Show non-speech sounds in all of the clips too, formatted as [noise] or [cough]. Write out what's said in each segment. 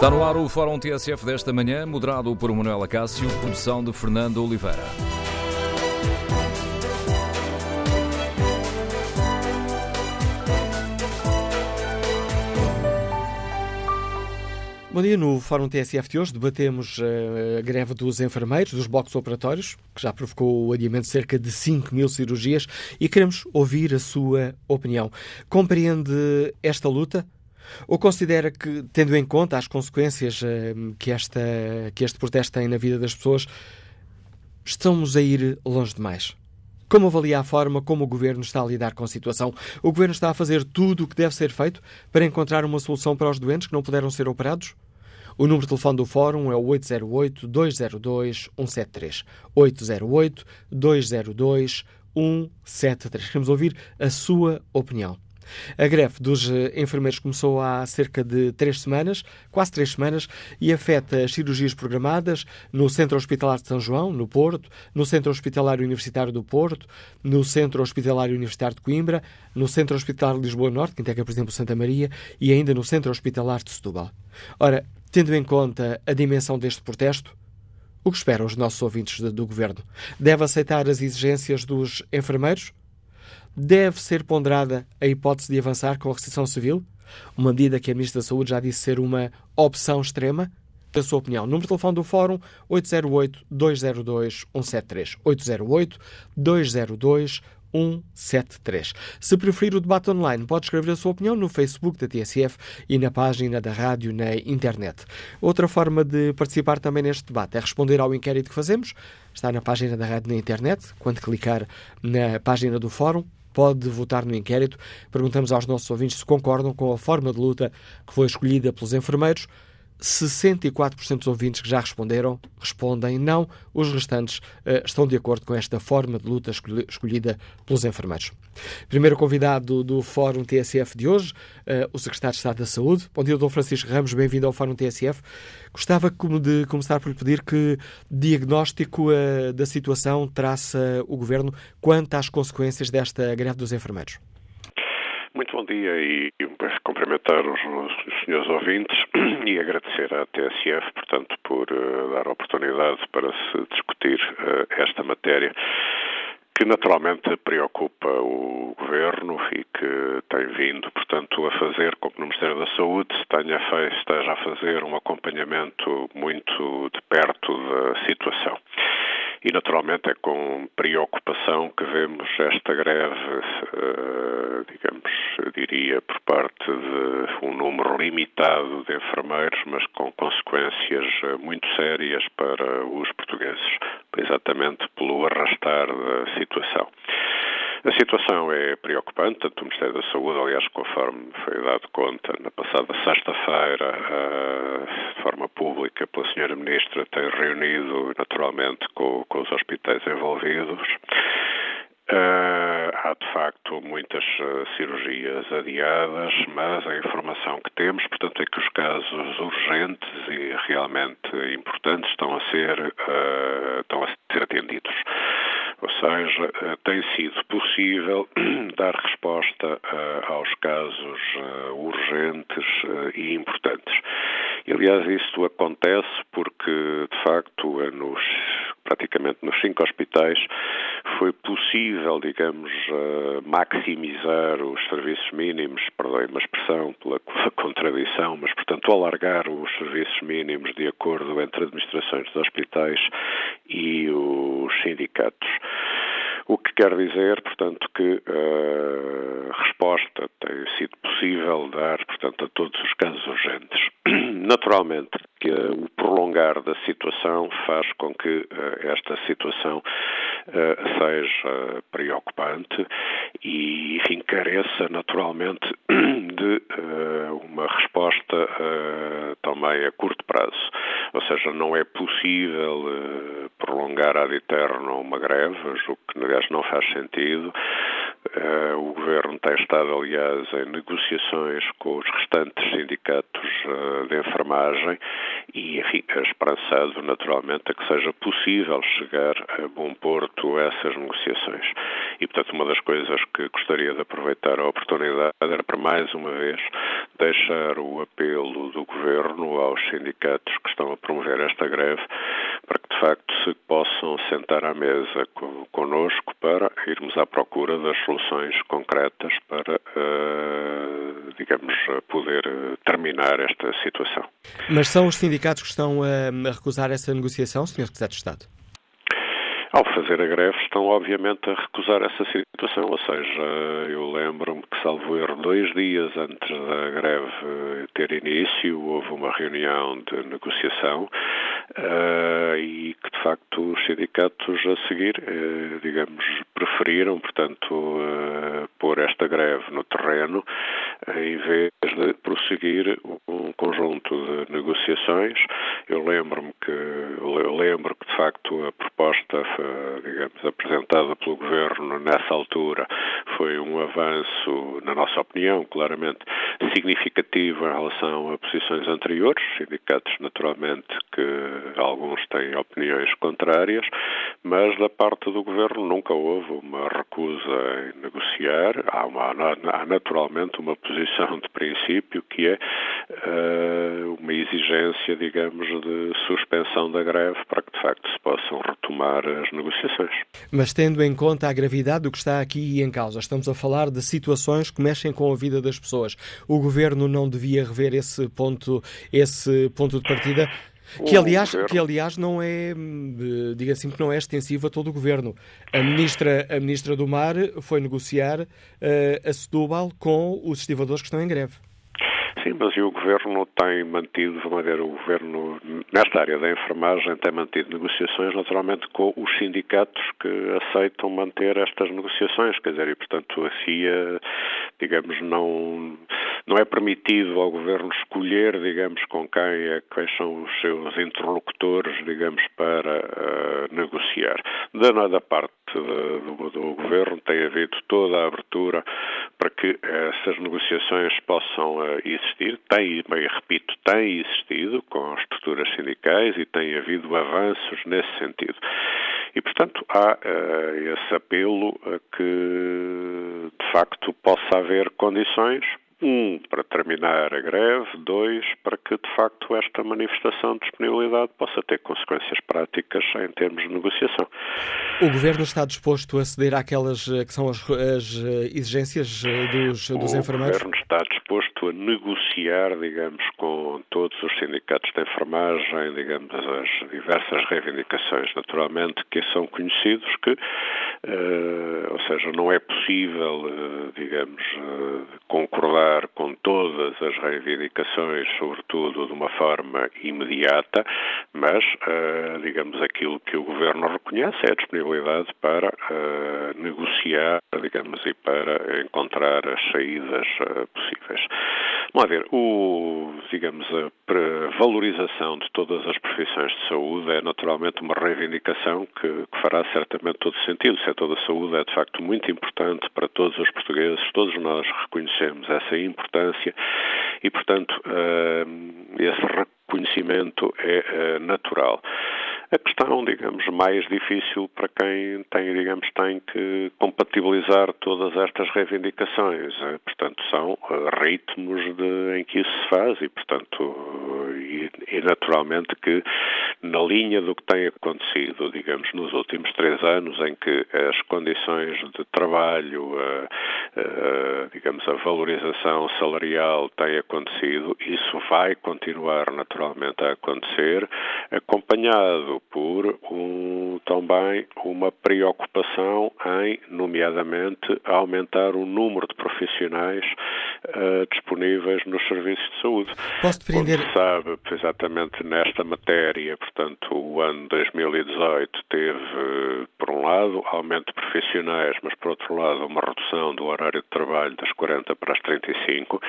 Está no ar o Fórum TSF desta manhã, moderado por Manuela Cássio, produção de Fernando Oliveira. Bom dia. No Fórum TSF de hoje debatemos eh, a greve dos enfermeiros, dos blocos operatórios, que já provocou o adiamento de cerca de 5 mil cirurgias e queremos ouvir a sua opinião. Compreende esta luta? Ou considera que, tendo em conta as consequências eh, que, esta, que este protesto tem na vida das pessoas, estamos a ir longe demais? Como avalia a forma como o Governo está a lidar com a situação? O Governo está a fazer tudo o que deve ser feito para encontrar uma solução para os doentes que não puderam ser operados? O número de telefone do Fórum é o 808-202-173. 808-202-173. Queremos ouvir a sua opinião. A greve dos eh, enfermeiros começou há cerca de três semanas, quase três semanas, e afeta as cirurgias programadas no Centro Hospitalar de São João, no Porto, no Centro Hospitalar Universitário do Porto, no Centro Hospitalar Universitário de Coimbra, no Centro Hospitalar de Lisboa Norte, que integra, por exemplo, Santa Maria, e ainda no Centro Hospitalar de Setúbal. Ora, tendo em conta a dimensão deste protesto, o que esperam os nossos ouvintes do governo? Deve aceitar as exigências dos enfermeiros? Deve ser ponderada a hipótese de avançar com a restrição civil? Uma medida que a Ministra da Saúde já disse ser uma opção extrema? A sua opinião. Número de telefone do Fórum 808-202-173. 808-202-173. 173. Se preferir o debate online, pode escrever a sua opinião no Facebook da TSF e na página da rádio na internet. Outra forma de participar também neste debate é responder ao inquérito que fazemos. Está na página da rádio na internet. Quando clicar na página do Fórum, pode votar no inquérito. Perguntamos aos nossos ouvintes se concordam com a forma de luta que foi escolhida pelos enfermeiros 64% dos ouvintes que já responderam respondem não, os restantes uh, estão de acordo com esta forma de luta escolhida pelos enfermeiros. Primeiro convidado do, Fórum TSF de hoje, uh, o Secretário de Estado da Saúde. Bom dia, Dom Francisco Ramos, bem-vindo ao Fórum TSF. Gostava de começar por lhe pedir que diagnóstico uh, da situação traça o Governo quanto às consequências desta greve dos enfermeiros. Muito bom dia e cumprimentar os, os senhores ouvintes [clears throat] e agradecer à TSF, portanto, por uh, dar a oportunidade para se discutir uh, esta matéria que naturalmente preocupa o Governo e que tem vindo, portanto, a fazer com que no Ministério da Saúde tenha feito, esteja a fazer um acompanhamento muito de perto da situação. E, naturalmente, é com preocupação que vemos esta greve, eh, digamos, eu diria, por parte de um número limitado de enfermeiros, mas com consequências eh, muito sérias para os portugueses, exatamente pelo arrastar da situação. A situação é preocupante, tanto o Ministério da Saúde, aliás, conforme foi dado conta na passada sexta-feira, de forma pública, pela Senhora Ministra, tem reunido naturalmente com, com os hospitais envolvidos. Uh, há de facto muitas uh, cirurgias adiadas, mas a informação que temos, portanto, é que os casos urgentes e realmente importantes estão a ser, estão a ser atendidos. Ou seja, eh, tem sido possível [clears throat] dar resposta eh, aos casos eh, urgentes e importantes. Aliás, isto acontece porque, de facto, nos, praticamente nos cinco hospitais foi possível, digamos, maximizar os serviços mínimos, perdoe uma expressão [laughs] pela, contradição, mas, portanto, alargar os serviços mínimos de acordo entre administrações dos hospitais e os sindicatos. O que quer dizer, portanto, que a resposta tem sido possível dar, portanto, a todos os casos urgentes. [clears throat] Naturalmente que o prolongar da situação faz com que esta situação seja preocupante e, enfim, careça naturalmente [clears throat] de uma resposta também a curto prazo. Ou seja, não é possível prolongar ad eterno uma greve, o que, aliás, não faz sentido. Uh, o Governo tem estado, aliás, em negociações com os restantes sindicatos uh, de enfermagem e, enfim, é esperançado, naturalmente, a que seja possível chegar a bom porto a essas negociações. E, portanto, uma das coisas que gostaria de aproveitar a oportunidade era, para mais uma vez, deixar o apelo do Governo aos sindicatos que estão a promover esta greve para que, de facto, se possam sentar à mesa connosco para irmos à procura das soluções concretas para, uh, digamos, poder terminar esta situação. Mas são os sindicatos que estão a recusar essa negociação, Sr. Secretário de Estado? Ao fazer a greve, estão obviamente a recusar essa situação, ou seja, eu lembro-me que, salvo erro, dois dias antes da greve ter início, houve uma reunião de negociação uh, e que, de facto, os sindicatos a seguir, uh, digamos, preferiram, portanto, uh, pôr esta greve no terreno em vez de prosseguir um conjunto de negociações. Eu lembro-me que, eu lembro que, de facto, a proposta digamos, apresentada pelo Governo nessa altura foi um avanço, na nossa opinião, claramente significativo em relação a posições anteriores, sindicatos naturalmente que alguns têm opiniões contrárias, mas da parte do Governo nunca houve uma recusa em negociar, há, uma, há naturalmente uma posição de princípio que é uh, uma exigência, digamos, de suspensão da greve para que de facto se possam retomar as negociações. Mas tendo em conta a gravidade do que está aqui em causa, estamos a falar de situações que mexem com a vida das pessoas. O governo não devia rever esse ponto, esse ponto de partida? Que aliás, que aliás não é, diga assim, que não é extensivo a todo o governo. A ministra, a ministra do Mar foi negociar uh, a Setúbal com os estivadores que estão em greve. Mas o Governo tem mantido, vamos ver, o Governo, nesta área da enfermagem, tem mantido negociações, naturalmente, com os sindicatos que aceitam manter estas negociações, quer dizer, e, portanto, a CIA, digamos, não, não é permitido ao Governo escolher, digamos, com quem é, quais são os seus interlocutores, digamos, para uh, negociar. Da, da parte do, do, Governo tem havido toda a abertura para que essas negociações possam uh, existir. Tem, bem, repito, tem existido com estruturas sindicais e tem havido avanços nesse sentido. E, portanto, há uh, esse apelo a que, de facto, possa haver condições um, para terminar a greve, dois, para que de facto esta manifestação de disponibilidade possa ter consequências práticas em termos de negociação. O Governo está disposto a ceder àquelas eh, que são as, as eh, exigências eh, dos, dos o enfermeiros? O Governo está disposto a negociar, digamos, com todos os sindicatos de enfermagem, digamos, as diversas reivindicações, naturalmente, que são conhecidos, que, uh, ou seja, não é possível, uh, digamos, uh, concordar com todas as reivindicações, sobretudo de uma forma imediata, mas, uh, digamos, aquilo que o Governo reconhece é a disponibilidade para uh, negociar, digamos, e para encontrar as saídas uh, possíveis. Vamos ver, o, digamos, a valorização de todas as profissões de saúde é naturalmente uma reivindicação que, que fará certamente todo sentido. O setor da saúde é de facto muito importante para todos os portugueses, todos nós reconhecemos essa importância e, portanto, esse reconhecimento é natural. A questão, digamos, mais difícil para quem tem, digamos, tem que compatibilizar todas estas reivindicações. Eh, portanto, são eh, ritmos de, em que isso se faz e, portanto, e, e, naturalmente que na linha do que tem acontecido, digamos, nos últimos três anos, em que as condições de trabalho, a, a, digamos, a valorização salarial tem acontecido, isso vai continuar naturalmente a acontecer, acompanhado por um, também uma preocupação em, nomeadamente, aumentar o número de profissionais uh, disponíveis nos serviços de saúde. Posso se sabe, exatamente nesta matéria, portanto, o ano 2018 teve, por um lado, aumento de profissionais, mas, por outro lado, uma redução do horário de trabalho das 40 para as 35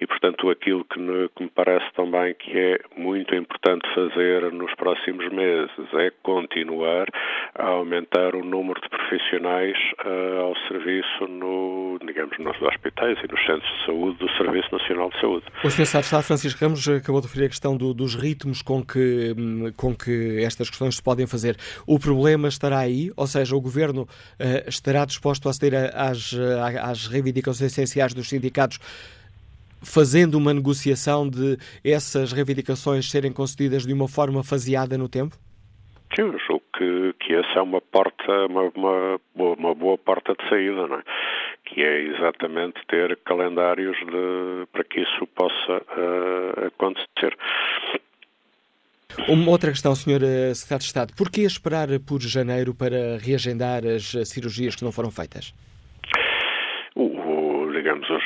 e, portanto, aquilo que me, que me parece também que é muito importante fazer nos próximos meses é continuar a aumentar o número de profissionais uh, ao serviço no, digamos, nos hospitais e nos centros de saúde do Serviço Nacional de Saúde. O Sr. Estado Francisco Ramos acabou de referir a questão do, dos ritmos com que, com que estas questões se podem fazer. O problema estará aí, ou seja, o Governo uh, estará disposto a ceder às, às reivindicações essenciais dos sindicatos fazendo uma negociação de essas reivindicações serem concedidas de uma forma faseada no tempo? Sim, eu julgo que, que essa é uma porta, uma, uma, boa, uma boa porta de saída, não é? que é exatamente ter calendários de, para que isso possa uh, acontecer. Uma outra questão, Sr. Eh, Secretário de Estado. Porquê esperar por janeiro para reagendar as cirurgias que não foram feitas?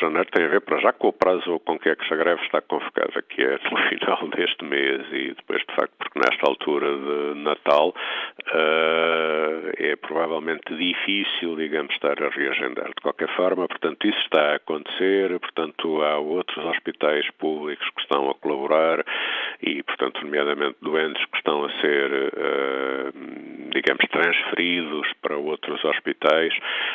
Janeiro tem a ver para já com o prazo com que é que a greve está convocada, que [laughs] é no final deste mês e depois, de facto, porque nesta altura de Natal uh, é provavelmente difícil, digamos, estar a reagendar. De qualquer forma, portanto, isso está a acontecer, portanto, há outros hospitais públicos que estão a colaborar e, portanto, nomeadamente doentes que estão a ser, uh, digamos, transferidos para outros hospitais,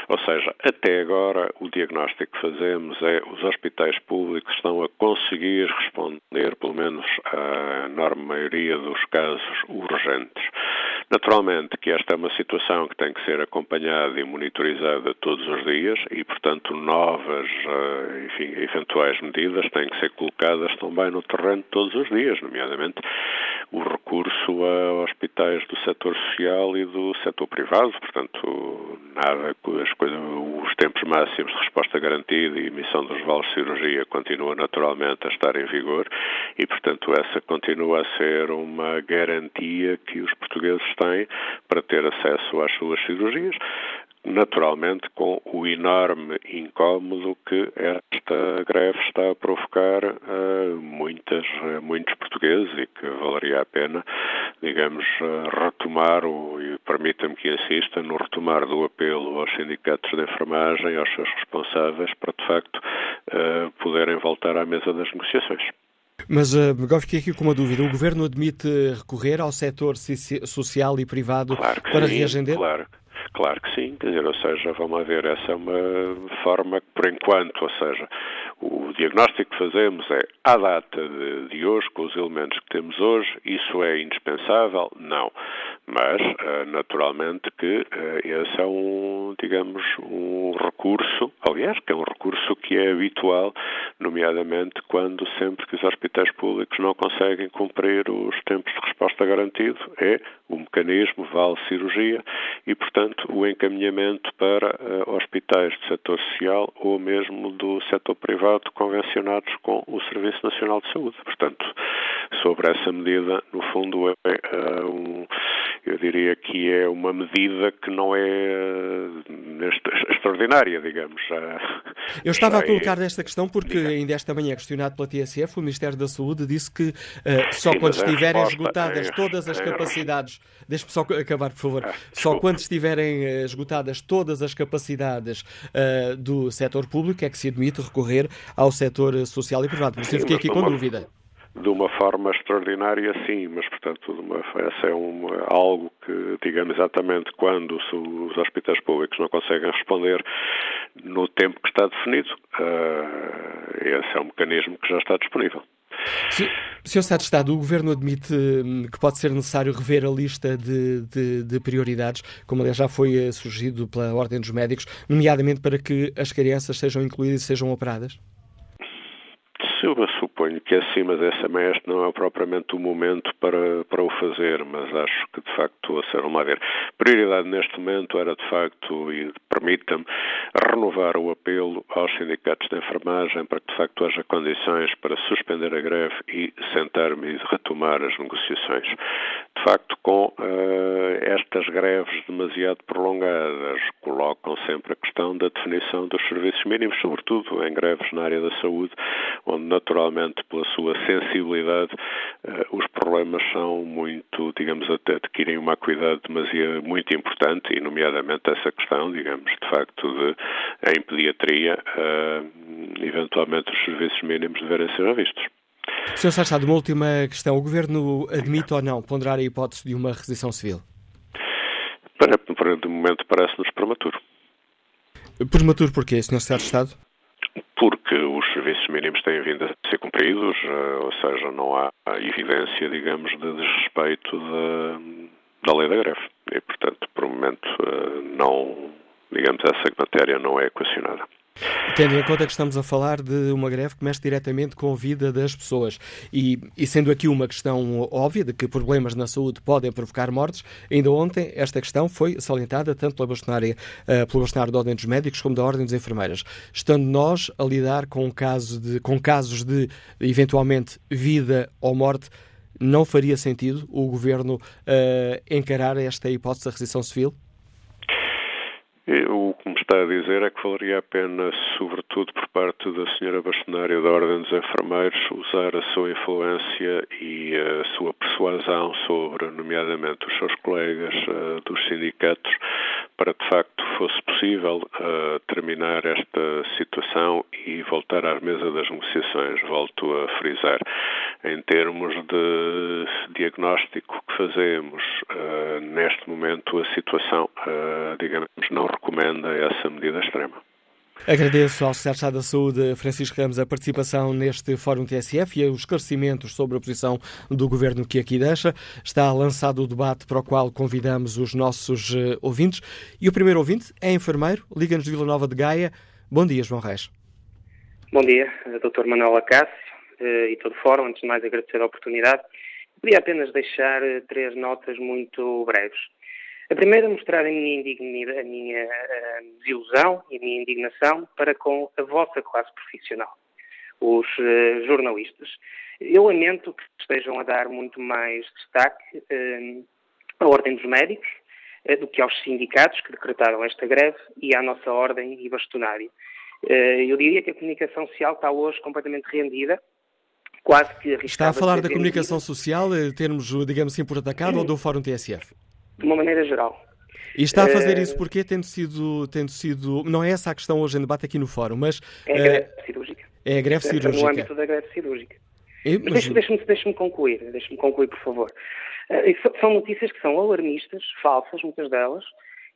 ou seja, até agora o diagnóstico que fazemos é os hospitais públicos estão a conseguir responder, pelo menos à enorme maioria dos casos urgentes. Naturalmente que esta é uma situação que tem que ser acompanhada e monitorizada todos os dias e, portanto, novas, eh, enfim, eventuais medidas têm que ser colocadas também no terreno todos os dias, nomeadamente o recurso a hospitais do setor social e do setor privado, portanto, nada, as coisas, os tempos máximos de resposta garantida e emissão dos vales de cirurgia continua naturalmente a estar em vigor e, portanto, essa continua a ser uma garantia que os portugueses têm para ter acesso às suas cirurgias naturalmente com o enorme incómodo que esta greve está a provocar a muitas, a muitos portugueses e que valeria a pena, digamos, retomar, o, e permita-me que insista, no retomar do apelo aos sindicatos de enfermagem, aos seus responsáveis, para de facto poderem voltar à mesa das negociações. Mas uh, agora fiquei aqui com uma dúvida. O Governo admite recorrer ao setor social e privado claro para sim, reagender? Claro. Claro que sim, quer dizer, ou seja, vamos ver, essa é uma forma que, por enquanto, ou seja, o diagnóstico que fazemos é à data de, de hoje, com os elementos que temos hoje, isso é indispensável? Não. Mas, eh, naturalmente, que eh, esse é um, digamos, um recurso, aliás, que é um recurso que é habitual, nomeadamente quando sempre que os hospitais públicos não conseguem cumprir os tempos de resposta garantido, é o mecanismo vale cirurgia e, portanto, o encaminhamento para uh, hospitais do setor social ou mesmo do setor privado convencionados com o Serviço Nacional de Saúde. Portanto, sobre essa medida, no fundo, é uh, um, eu diria que é uma medida que não é uh, extraordinária, digamos. Eu estava a é colocar é... esta questão porque ainda esta manhã, questionado pela TSF, o Ministério da Saúde disse que só Sim, quando estiverem esgotadas é, todas as capacidades, deixe-me só acabar, por favor, só quando estiverem esgotadas todas as capacidades uh, do setor público, é que se admite recorrer ao setor social e privado. Por isso eu fiquei aqui com dúvida. De uma forma extraordinária, sim, mas, portanto, uma, essa é uma, algo que, digamos, exatamente quando os hospitais públicos não conseguem responder no tempo que está definido, uh, esse é um mecanismo que já está disponível. Sr. Secretário de Estado, o Governo admite hum, que pode ser necessário rever a lista de, de, de prioridades, como aliás já foi eh, surgido pela Ordem dos Médicos, nomeadamente para que as crianças sejam incluídas e sejam operadas? Eu suponho que é assim, mas essa este não é propriamente o momento para, para o fazer, mas acho que de facto a ser uma ver. Prioridade neste momento era de facto, e permita-me, renovar o apelo aos sindicatos de enfermagem para que de facto haja condições para suspender a greve e sentar-me e retomar as negociações. De facto, com uh, estas greves demasiado prolongadas, colocam sempre a questão da definição dos serviços mínimos, sobretudo em greves na área da saúde, onde naturalmente pela sua sensibilidade uh, os problemas são muito, digamos, até adquirem uma acuidade demasiado muito importante e nomeadamente essa questão, digamos, de facto de em pediatria uh, eventualmente os serviços mínimos deverem ser revistos. Sr. Sachado, uma última questão. O Governo admite ou não ponderar a hipótese de uma requisição civil? Para, para, de momento parece-nos prematuro. Prematuro porquê, Sr. Secretário de Estado? porque serviços mínimos têm vindo a ser cumpridos, eh, ou seja, não há evidência, digamos, de desrespeito da, da lei da greve. E, portanto, por o momento, eh, não, digamos, essa matéria não é equacionada. Tendo em conta que estamos a falar de uma greve que mexe diretamente com a vida das pessoas e, e, sendo aqui uma questão óbvia de que problemas na saúde podem provocar mortes, ainda ontem esta questão foi salientada tanto pela bastonária, uh, pelo bastonário da Ordem dos Médicos como da Ordem dos Enfermeiras. Estando nós a lidar com, caso de, com casos de eventualmente vida ou morte, não faria sentido o Governo uh, encarar esta hipótese da restrição civil? O que me está a dizer é que valeria a pena, sobretudo por parte da senhora bastonária da Ordem dos Enfermeiros, usar a sua influência e a sua persuasão sobre, nomeadamente, os seus colegas uh, dos sindicatos, para de facto fosse possível uh, terminar esta situação e voltar à mesa das negociações. Volto a frisar. Em termos de diagnóstico que fazemos, uh, neste momento a situação, digamos, não recomenda essa medida extrema. Agradeço ao Secretário da Saúde, Francisco Ramos, a participação neste Fórum TSF e os esclarecimentos sobre a posição do Governo que aqui deixa. Está lançado o debate para o qual convidamos os nossos uh, ouvintes. E o primeiro ouvinte é enfermeiro, liga-nos de Vila Nova de Gaia. Bom dia, João Reis. Bom dia, Dr. Manuel Acácio uh, e todo o Fórum. Antes de mais, agradecer a oportunidade. Queria apenas deixar uh, três notas muito breves. A primeira, mostrar a minha, indignidade, a minha uh, desilusão e a minha indignação para com a vossa classe profissional, os uh, jornalistas. Eu lamento que estejam a dar muito mais destaque uh, à Ordem dos Médicos do que aos sindicatos que decretaram esta greve e à nossa Ordem e bastonária. eu diria que a comunicação social está hoje completamente rendida quase que Está a falar da comunicação social, termos, digamos assim, por atacado, ou do [clears throat] Fórum TSF? De uma maneira geral. E está a fazer uh, isso porque tendo sido, tendo sido. Não é essa a questão hoje em debate aqui no fórum, mas. É a greve uh, cirúrgica. É a greve cirúrgica. No âmbito da greve cirúrgica. Mas... Deixe-me deixe deixe concluir, deixe-me concluir, por favor. Uh, são notícias que são alarmistas, falsas, muitas delas,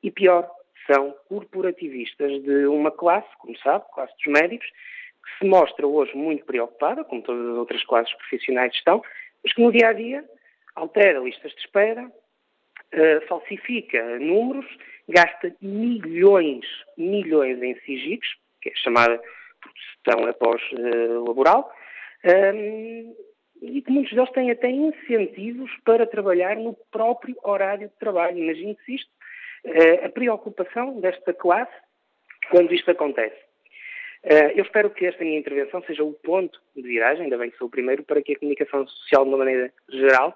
e pior, são corporativistas de uma classe, como sabe, classe dos médicos, que se mostra hoje muito preocupada, como todas as outras classes profissionais estão, mas que no dia a dia altera listas de espera, uh, falsifica números, gasta milhões, milhões em SIGICs, que é chamada produção após uh, laboral, um, e que muitos deles têm até incentivos para trabalhar no próprio horário de trabalho. Imagine-se isto, uh, a preocupação desta classe quando isto acontece. Uh, eu espero que esta minha intervenção seja o ponto de viragem, ainda bem que sou o primeiro, para que a comunicação social, de uma maneira geral,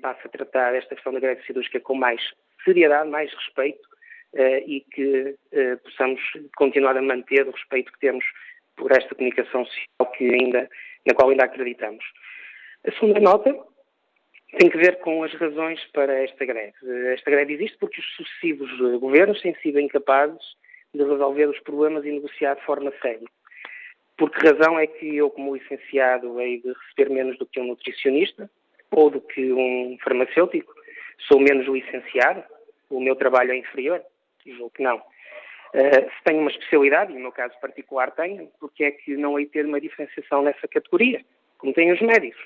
passe a tratar esta questão da greve cirúrgica com mais seriedade, mais respeito uh, e que uh, possamos continuar a manter o respeito que temos por esta comunicação social que ainda, na qual ainda acreditamos. A segunda nota tem que ver com as razões para esta greve. Esta greve existe porque os sucessivos governos têm sido incapazes de resolver os problemas e negociar de forma séria. Por que razão é que eu, como licenciado, hei de receber menos do que um nutricionista? Ou do que um farmacêutico? Sou menos licenciado? O meu trabalho é inferior? Julgo que não. Uh, se tenho uma especialidade, e no meu caso particular tenho, porque é que não hei de ter uma diferenciação nessa categoria, como têm os médicos?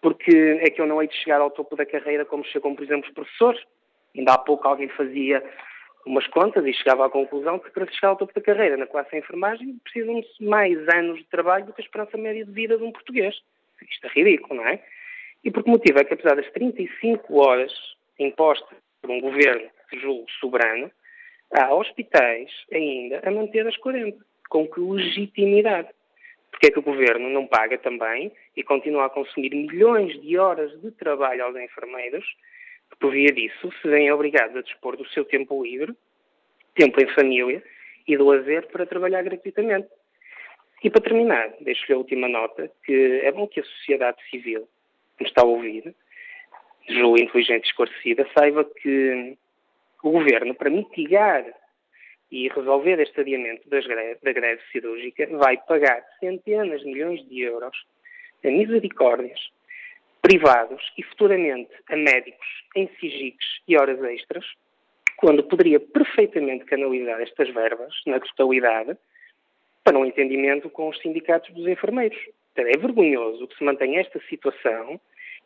Porque é que eu não hei de chegar ao topo da carreira como chegam, por exemplo, os professores? Ainda há pouco alguém fazia umas contas e chegava à conclusão que para chegar ao topo da carreira na classe de enfermagem precisam-se mais anos de trabalho do que a esperança média de vida de um português. Isto é ridículo, não é? E por que motivo é que, apesar das 35 horas impostas por um governo, julgo, soberano, há hospitais ainda a manter as 40. Com que legitimidade? Porque é que o governo não paga também e continua a consumir milhões de horas de trabalho aos enfermeiros, que por via disso se veem obrigados a dispor do seu tempo livre, tempo em família e do lazer para trabalhar gratuitamente. E para terminar, deixo-lhe a última nota, que é bom que a sociedade civil me está a ouvir, julgo inteligente e esclarecida, saiba que o Governo, para mitigar e resolver este adiamento greve, da greve cirúrgica, vai pagar centenas de milhões de euros a misericórdias, privados e futuramente a médicos em SIGICs e horas extras, quando poderia perfeitamente canalizar estas verbas na totalidade para um entendimento com os sindicatos dos enfermeiros. É vergonhoso que se mantenha esta situação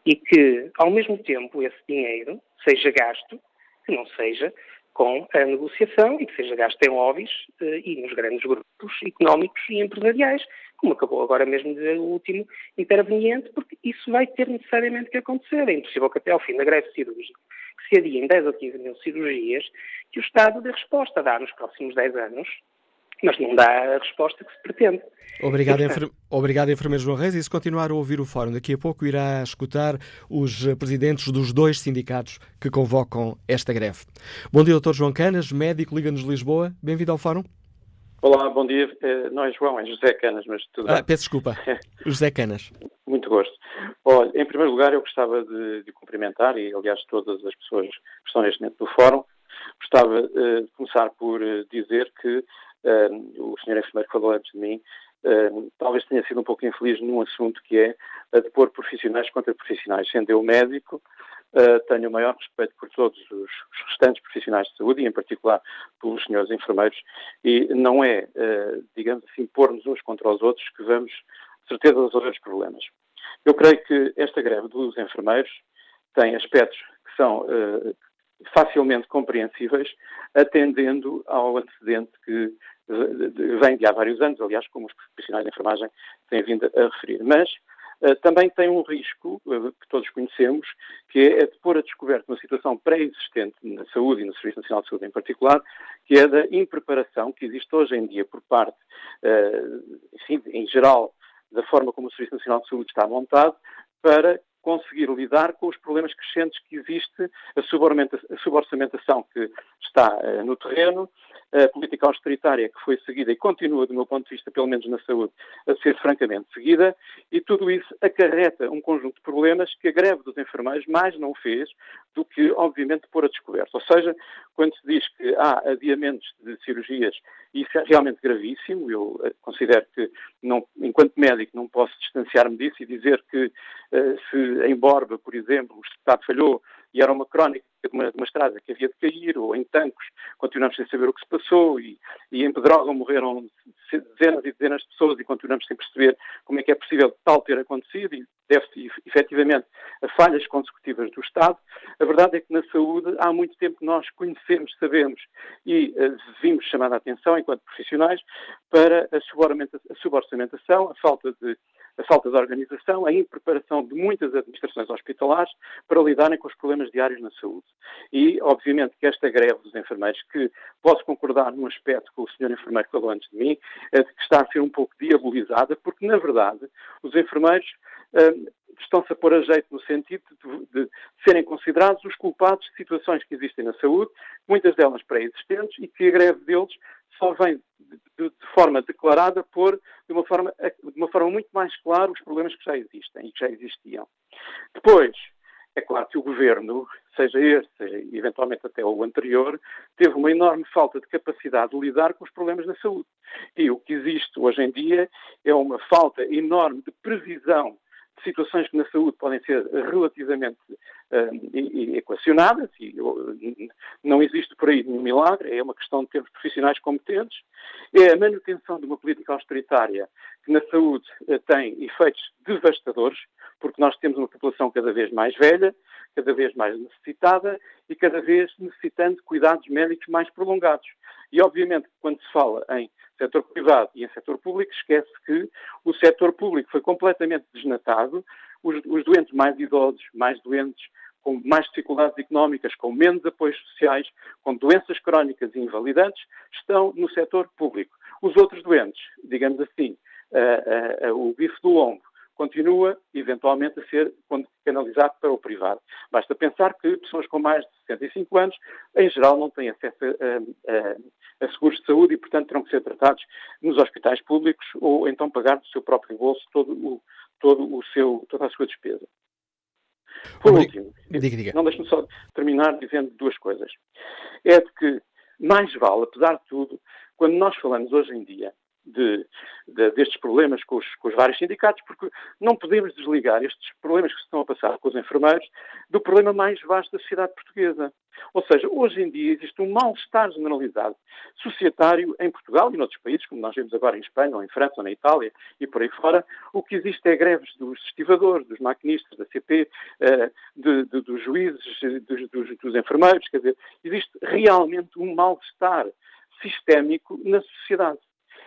e que, ao mesmo tempo, esse dinheiro seja gasto, que não seja, com a negociação e que seja gasto em lobbies eh, e nos grandes grupos económicos e empresariais, como acabou agora mesmo de último interveniente, porque isso vai ter necessariamente que acontecer. É impossível que até ao fim da greve cirúrgica, que se adia em 10 ou 15 mil cirurgias, que o Estado dê resposta, dá nos próximos 10 anos, mas não dá a resposta que se pretende. Obrigado, enfer... Obrigado enfermeiro João Reis. E se continuar a ouvir o fórum, daqui a pouco irá escutar os presidentes dos dois sindicatos que convocam esta greve. Bom dia, doutor João Canas, médico, Liga-nos Lisboa. Bem-vindo ao fórum. Olá, bom dia. Eh, não é João, é José Canas, mas tudo ah, bem. Peço desculpa. [laughs] José Canas. Muito gosto. Olha, em primeiro lugar, eu gostava de, de, cumprimentar, e aliás todas as pessoas que estão neste momento no fórum, gostava uh, de começar por uh, dizer que uh, o senhor enfermeiro falou antes de mim talvez tenha sido um pouco infeliz num assunto que é a de pôr profissionais contra profissionais. Sendo eu médico, tenho o maior respeito por todos os, restantes profissionais de saúde e, em particular, pelos senhores enfermeiros, e não é, digamos assim, pôr-nos uns contra os outros que vamos, certeza, resolver os problemas. Eu creio que esta greve dos enfermeiros tem aspectos que são facilmente compreensíveis, atendendo ao antecedente que vem de há vários anos, aliás, como os profissionais de enfermagem têm vindo a referir. Mas uh, também tem um risco, uh, que todos conhecemos, que é de pôr a descoberto uma situação pré-existente na saúde e no Serviço Nacional de Saúde em particular, que é da impreparação que existe hoje em dia por parte, uh, enfim, em geral, da forma como o Serviço Nacional de Saúde está montado, para conseguir lidar com os problemas crescentes que existe, a suborçamentação que está uh, no terreno, a política austeritária que foi seguida e continua, do meu ponto de vista, pelo menos na saúde, a ser francamente seguida, e tudo isso acarreta um conjunto de problemas que a greve dos enfermeiros mais não fez do que, obviamente, pôr a descoberto. Ou seja, quando se diz que há adiamentos de cirurgias, isso é realmente gravíssimo, eu eh, considero que, não, enquanto médico, não posso distanciar-me disso e dizer que uh, se em Borba, por exemplo, o Estado falhou e era uma crónica uma, de uma, estrada que havia de cair, ou em Tancos, continuamos sem saber o que se passou, e, e em Pedrógão morreram dezenas e dezenas de pessoas e continuamos sem perceber como é que é possível tal ter acontecido, e deve-se efetivamente a falhas consecutivas do Estado. A verdade é que na saúde há muito tempo nós conhecemos, sabemos e uh, vimos chamar a atenção, enquanto profissionais, para a suborçamentação, a falta de a falta de organização, a impreparação de muitas administrações hospitalares para lidarem com os problemas diários na saúde. E, obviamente, que esta greve dos enfermeiros, que posso concordar num aspecto com o senhor enfermeiro que falou antes de mim, é de que está a ser um pouco diabolizada, porque, na verdade, os enfermeiros estão-se a pôr a jeito no sentido de, de, serem considerados os culpados de situações que existem na saúde, muitas delas pré-existentes, e que a greve deles só vem de, de, forma declarada por, de uma forma, de uma forma muito mais clara, os problemas que já existem e que já existiam. Depois, é claro que o governo, seja este, seja eventualmente até o anterior, teve uma enorme falta de capacidade de lidar com os problemas da saúde. E o que existe hoje em dia é uma falta enorme de previsão situações que na saúde podem ser relativamente uh, equacionadas, e uh, não existe por aí nenhum milagre, é uma questão de termos profissionais competentes, é a manutenção de uma política austeritária que na saúde uh, tem efeitos devastadores, porque nós temos uma população cada vez mais velha, cada vez mais necessitada e cada vez necessitando de cuidados médicos mais prolongados. E, obviamente, quando se fala em setor privado e em setor público, esquece que o setor público foi completamente desnatado, os, os doentes mais idosos, mais doentes, com mais dificuldades económicas, com menos apoios sociais, com doenças crónicas e invalidantes, estão no setor público. Os outros doentes, digamos assim, uh, uh, uh, o bife do lombo, continua, eventualmente, a ser canalizado para o privado. Basta pensar que pessoas com mais de 65 anos, em geral, não têm acesso a, a, a, seguros de saúde e, portanto, terão que ser tratados nos hospitais públicos ou então pagar do seu próprio bolso todo o, todo o seu, toda a sua despesa. Por último, diga, diga. não deixe-me só terminar dizendo duas coisas. É de que mais vale, apesar de tudo, quando nós falamos hoje em dia de, de, destes problemas com os, com os, vários sindicatos, porque não podemos desligar estes problemas que se estão a passar com os enfermeiros do problema mais vasto da sociedade portuguesa. Ou seja, hoje em dia existe um mal-estar generalizado societário em Portugal e noutros países, como nós vemos agora em Espanha, ou em França, ou na Itália e por aí fora. O que existe é greves dos estivadores, dos maquinistas, da CP, eh, de, de, dos juízes, dos, dos, dos enfermeiros. Quer dizer, existe realmente um mal-estar sistémico na sociedade.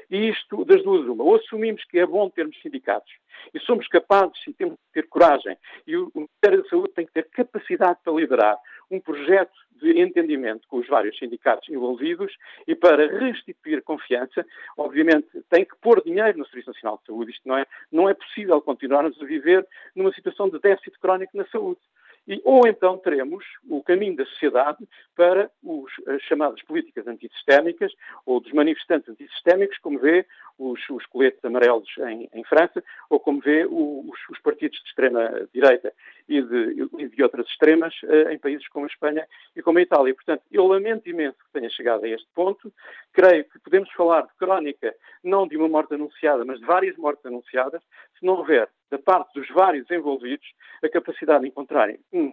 E isto, das duas, uma. Ou assumimos que é bom termos sindicatos e somos capazes e temos que ter coragem, e o Ministério da Saúde tem que ter capacidade para liderar um projeto de entendimento com os vários sindicatos envolvidos e para restituir confiança, obviamente tem que pôr dinheiro no Serviço Nacional de Saúde. Isto não é, não é possível continuarmos a viver numa situação de déficit crónico na saúde. E, ou então teremos o caminho da sociedade para os, as chamadas políticas antissistémicas ou dos manifestantes antissistémicos, como vê os, os coletes amarelos em, em, França, ou como vê os, os partidos de extrema-direita e de, e de, outras extremas uh, em países como a Espanha e como a Itália. Portanto, eu lamento imenso que tenha chegado a este ponto. Creio que podemos falar de crónica, não de uma morte anunciada, mas de várias mortes anunciadas, se não houver da parte dos vários envolvidos, a capacidade de encontrarem um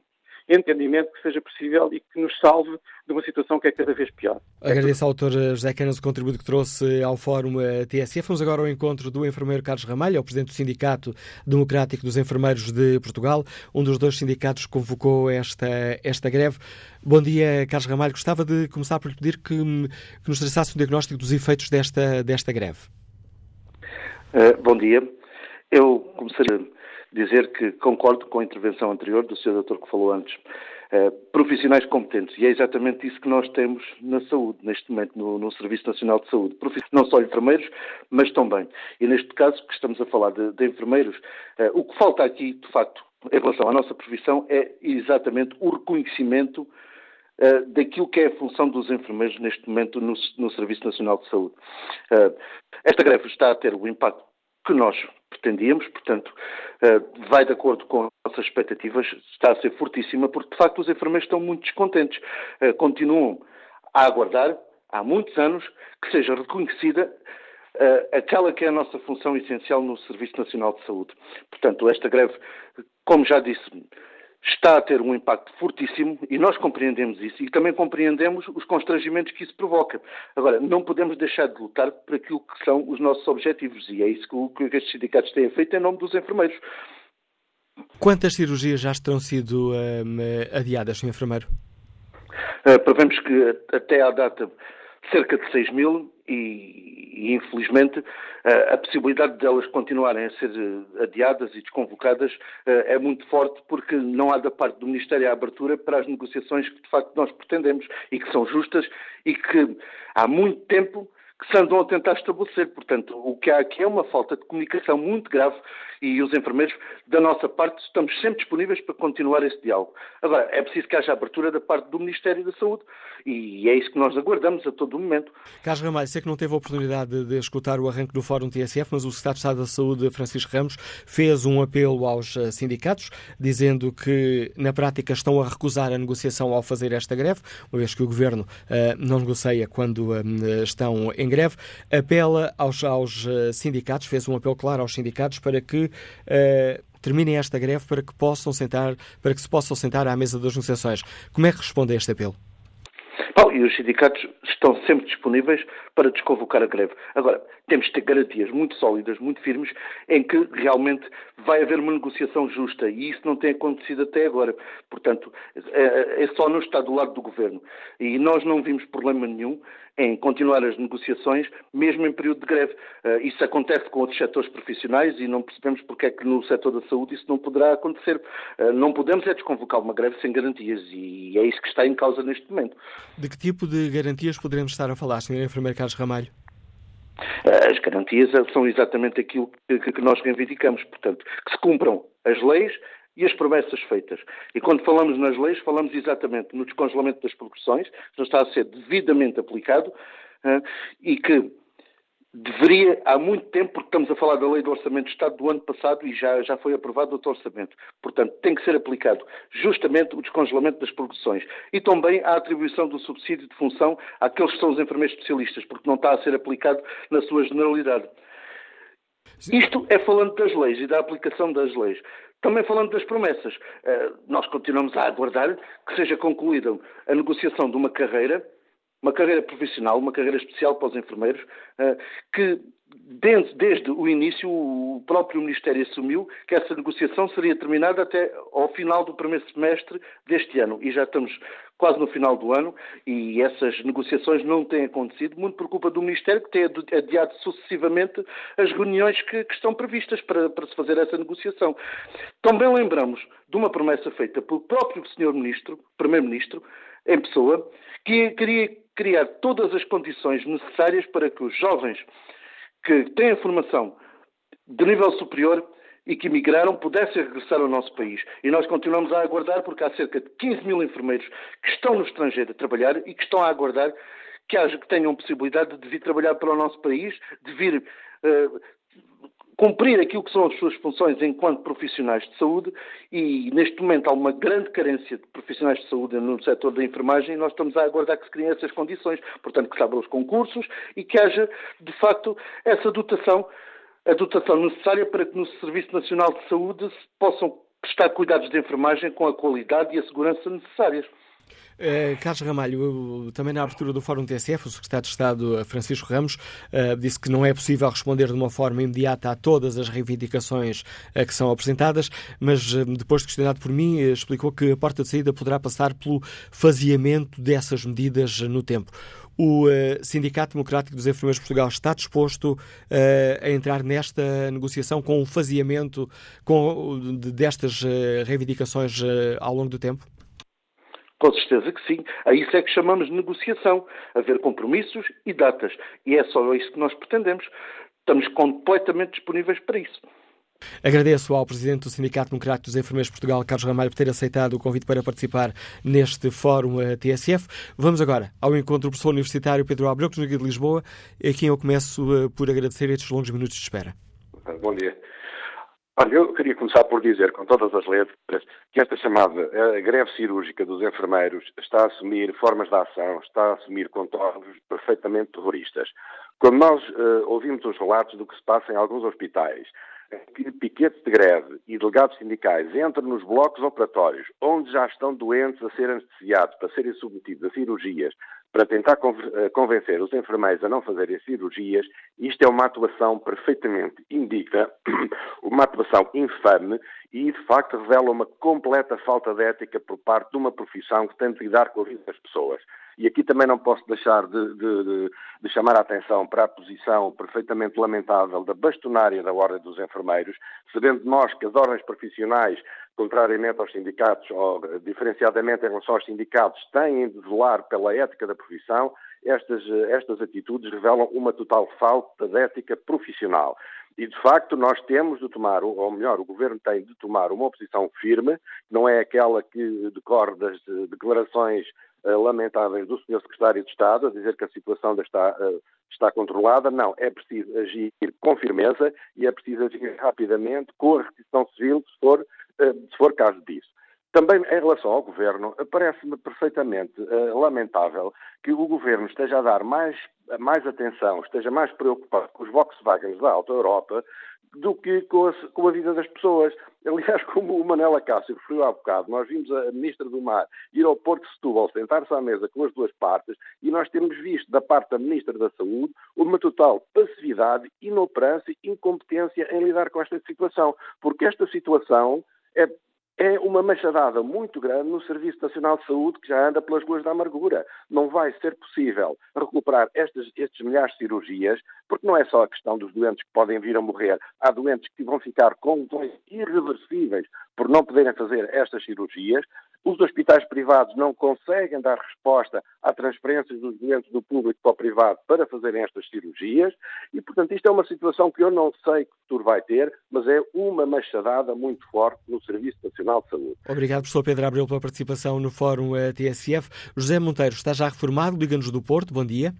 entendimento que seja possível e que nos salve de uma situação que é cada vez pior. Agradeço ao Dr. José Canas o contributo que trouxe ao Fórum eh, TSF. Vamos agora ao encontro do enfermeiro Carlos Ramalho, é o Presidente do Sindicato Democrático dos Enfermeiros de Portugal, um dos dois sindicatos que convocou esta, esta greve. Bom dia, Carlos Ramalho. Gostava de começar por lhe pedir que, que nos traçasse um diagnóstico dos efeitos desta, desta greve. Uh, bom dia. Eu começaria a dizer que concordo com a intervenção anterior do Sr. Doutor que falou antes. Uh, profissionais competentes, e é exatamente isso que nós temos na saúde, neste momento, no, no Serviço Nacional de Saúde. Não só enfermeiros, mas também. E neste caso, que estamos a falar de, de enfermeiros, uh, o que falta aqui, de facto, em relação à nossa profissão, é exatamente o reconhecimento uh, daquilo que é a função dos enfermeiros neste momento no, no Serviço Nacional de Saúde. esta greve está a ter o impacto que nós pretendíamos, portanto, eh, vai de acordo com as nossas expectativas, está a ser fortíssima, porque de facto os enfermeiros estão muito descontentes. Eh, continuam a aguardar, há muitos anos, que seja reconhecida uh, aquela que é a nossa função essencial no Serviço Nacional de Saúde. Portanto, esta greve, como já disse, está a ter um impacto fortíssimo e nós compreendemos isso e também compreendemos os constrangimentos que isso provoca. Agora, não podemos deixar de lutar por aquilo que são os nossos objetivos e é isso que, que estes sindicatos têm feito em nome dos enfermeiros. Quantas cirurgias já terão sido um, adiadas, Sr. Enfermeiro? Uh, prevemos que até à data cerca de 6 mil e, infelizmente, a possibilidade delas continuarem a ser eh, adiadas e desconvocadas eh, é muito forte porque não há da parte do Ministério a abertura para as negociações que de facto nós pretendemos e que são justas e que há muito tempo que se andam a tentar estabelecer. Portanto, o que há aqui é uma falta de comunicação muito grave e os enfermeiros, da nossa parte, estamos sempre disponíveis para continuar esse diálogo. Agora, é preciso que haja abertura da parte do Ministério da Saúde e é isso que nós aguardamos a todo momento. Carlos Ramalho, sei que não teve a oportunidade de escutar o arranque do Fórum TSF, mas o Secretário de Estado da Saúde, Francisco Ramos, fez um apelo aos eh, sindicatos, dizendo que, na prática, estão a recusar a negociação ao fazer esta greve, uma vez que o Governo uh, não negocia quando uh, estão em greve. Apela aos, aos sindicatos, fez um apelo claro aos sindicatos para que uh, terminem esta greve para que possam sentar, para que se possam sentar à mesa das negociações. Como é que responde a este apelo? Bom, e os sindicatos estão sempre disponíveis para desconvocar a greve. Agora, temos de ter garantias muito sólidas, muito firmes, em que realmente vai haver uma negociação justa e isso não tem acontecido até agora. Portanto, é, é só não estar do lado do governo. E nós não vimos problema nenhum em continuar as negociações, mesmo em período de greve. Uh, isso acontece com outros setores profissionais e não percebemos porque é que no setor da saúde isso não poderá acontecer. Uh, não podemos é desconvocar uma greve sem garantias e é isso que está em causa neste momento. De que tipo de garantias poderemos estar a falar, Sr. Enfermeiro Carlos Ramalho? Eh, as garantias são exatamente aquilo que nós reivindicamos, portanto, que se cumpram as leis e as promessas feitas. E quando falamos nas leis, falamos exatamente no descongelamento das progressões, que não está a ser devidamente aplicado e que deveria, há muito tempo, porque estamos a falar da lei do Orçamento do Estado do ano passado e já, já foi aprovado outro orçamento. Portanto, tem que ser aplicado justamente o descongelamento das produções e também a atribuição do subsídio de função àqueles que são os enfermeiros especialistas, porque não está a ser aplicado na sua generalidade. Isto é falando das leis e da aplicação das leis. Também falando das promessas, eh, nós continuamos a aguardar que seja concluída a negociação de uma carreira uma carreira profissional, uma carreira especial para os enfermeiros, eh, que desde, desde, o início o próprio Ministério assumiu que essa negociação seria terminada até ao final do primeiro semestre deste ano. E já estamos quase no final do ano e essas negociações não têm acontecido, muito por culpa do Ministério, que tem adiado sucessivamente as reuniões que, que estão previstas para, para, se fazer essa negociação. Também lembramos de uma promessa feita pelo próprio Sr. Ministro, Primeiro-Ministro, em pessoa, que queria criar todas as condições necessárias para que os jovens que têm formação de nível superior e que emigraram pudessem regressar ao nosso país. E nós continuamos a aguardar, porque há cerca de 15 mil enfermeiros que estão no estrangeiro a trabalhar e que estão a aguardar que, haja, que tenham possibilidade de vir trabalhar para o nosso país, de vir uh, cumprir aquilo que são as suas funções enquanto profissionais de saúde e neste momento há uma grande carência de profissionais de saúde no setor da enfermagem e nós estamos a aguardar que se criem essas condições, portanto que se abram os concursos e que haja de facto essa dotação, a dotação necessária para que no Serviço Nacional de Saúde se possam prestar cuidados de enfermagem com a qualidade e a segurança necessárias. Uh, Carlos Ramalho, também na abertura do Fórum TSF, o secretário de Estado eh, Francisco Ramos uh, disse que não é possível responder de uma forma imediata a todas as reivindicações que são apresentadas, mas depois de questionado por mim, explicou que a porta de saída poderá passar pelo faziamento dessas medidas no tempo. O Sindicato Democrático dos Enfermeiros de Portugal está disposto a entrar nesta negociação com o faziamento com, destas reivindicações ao longo do tempo? Com certeza que sim. A isso é que chamamos de negociação. Haver compromissos e datas. E é só isso que nós pretendemos. Estamos completamente disponíveis para isso. Agradeço ao Presidente do Sindicato Democrático dos Enfermeiros de Portugal, Carlos Ramalho, por ter aceitado o convite para participar neste Fórum eh, TSF. Vamos agora ao encontro do professor universitário Pedro Abreu, que nos de Lisboa, a quem eu começo eh, por agradecer estes longos minutos de espera. Bom dia. Olha, eu queria começar por dizer, com todas as letras, que esta chamada greve cirúrgica dos enfermeiros está a assumir formas de ação, está a assumir contornos perfeitamente terroristas. Quando nós uh, ouvimos os relatos do que se passa em alguns hospitais, que piquetes de greve e delegados sindicais entram nos blocos operatórios, onde já estão doentes a ser anestesiados para serem submetidos a cirurgias, para tentar eh, convencer os enfermeiros a não fazerem cirurgias, isto é uma atuação perfeitamente indigna, [clears throat] uma atuação infame e, de facto, revela uma completa falta de ética por parte de uma profissão que tem de lidar com a vida das pessoas. E aqui também não posso deixar de, de, de, chamar a atenção para a posição perfeitamente lamentável da bastonária da Ordem dos Enfermeiros, sabendo nós que as ordens profissionais, contrariamente aos sindicatos, ou diferenciadamente em relação aos sindicatos, têm de zelar pela ética da profissão, estas, estas atitudes revelam uma total falta de ética profissional. E, de facto, nós temos de tomar, ou melhor, o Governo tem de tomar uma posição firme, não é aquela que decorre das declarações uh, lamentáveis do Sr. Secretário de Estado, a dizer que a situação está, uh, está controlada. Não, é preciso agir com firmeza e é preciso agir rapidamente com a restrição civil, se for, uh, se for caso disso. Também em relação ao Governo, parece-me perfeitamente lamentável que o Governo esteja a dar mais, mais atenção, esteja mais preocupado com os Volkswagens da Alta Europa do que com a, com a, vida das pessoas. [laughs] Aliás, como o Manela Cássio referiu há bocado, nós vimos a Ministra do Mar ir ao Porto de Setúbal sentar-se à mesa com as duas partes e nós temos visto da parte da Ministra da Saúde uma total passividade, inoperância e incompetência em lidar com esta situação, porque esta situação é é uma machadada muito grande no Serviço Nacional de Saúde que já anda pelas ruas da amargura. Não vai ser possível recuperar estes, estes milhares de cirurgias, porque não é só a questão dos doentes que podem vir a morrer. Há doentes que vão ficar com lesões irreversíveis por não poderem fazer estas cirurgias. Os hospitais privados não conseguem dar resposta à transferência dos doentes do público para o privado para fazerem estas cirurgias e, portanto, isto é uma situação que eu não sei que futuro vai ter, mas é uma machadada muito forte no Serviço Nacional de Saúde. Obrigado, professor Pedro Abreu, pela participação no Fórum eh, TSF. José Monteiro está já reformado, Liga-nos do Porto. Bom dia.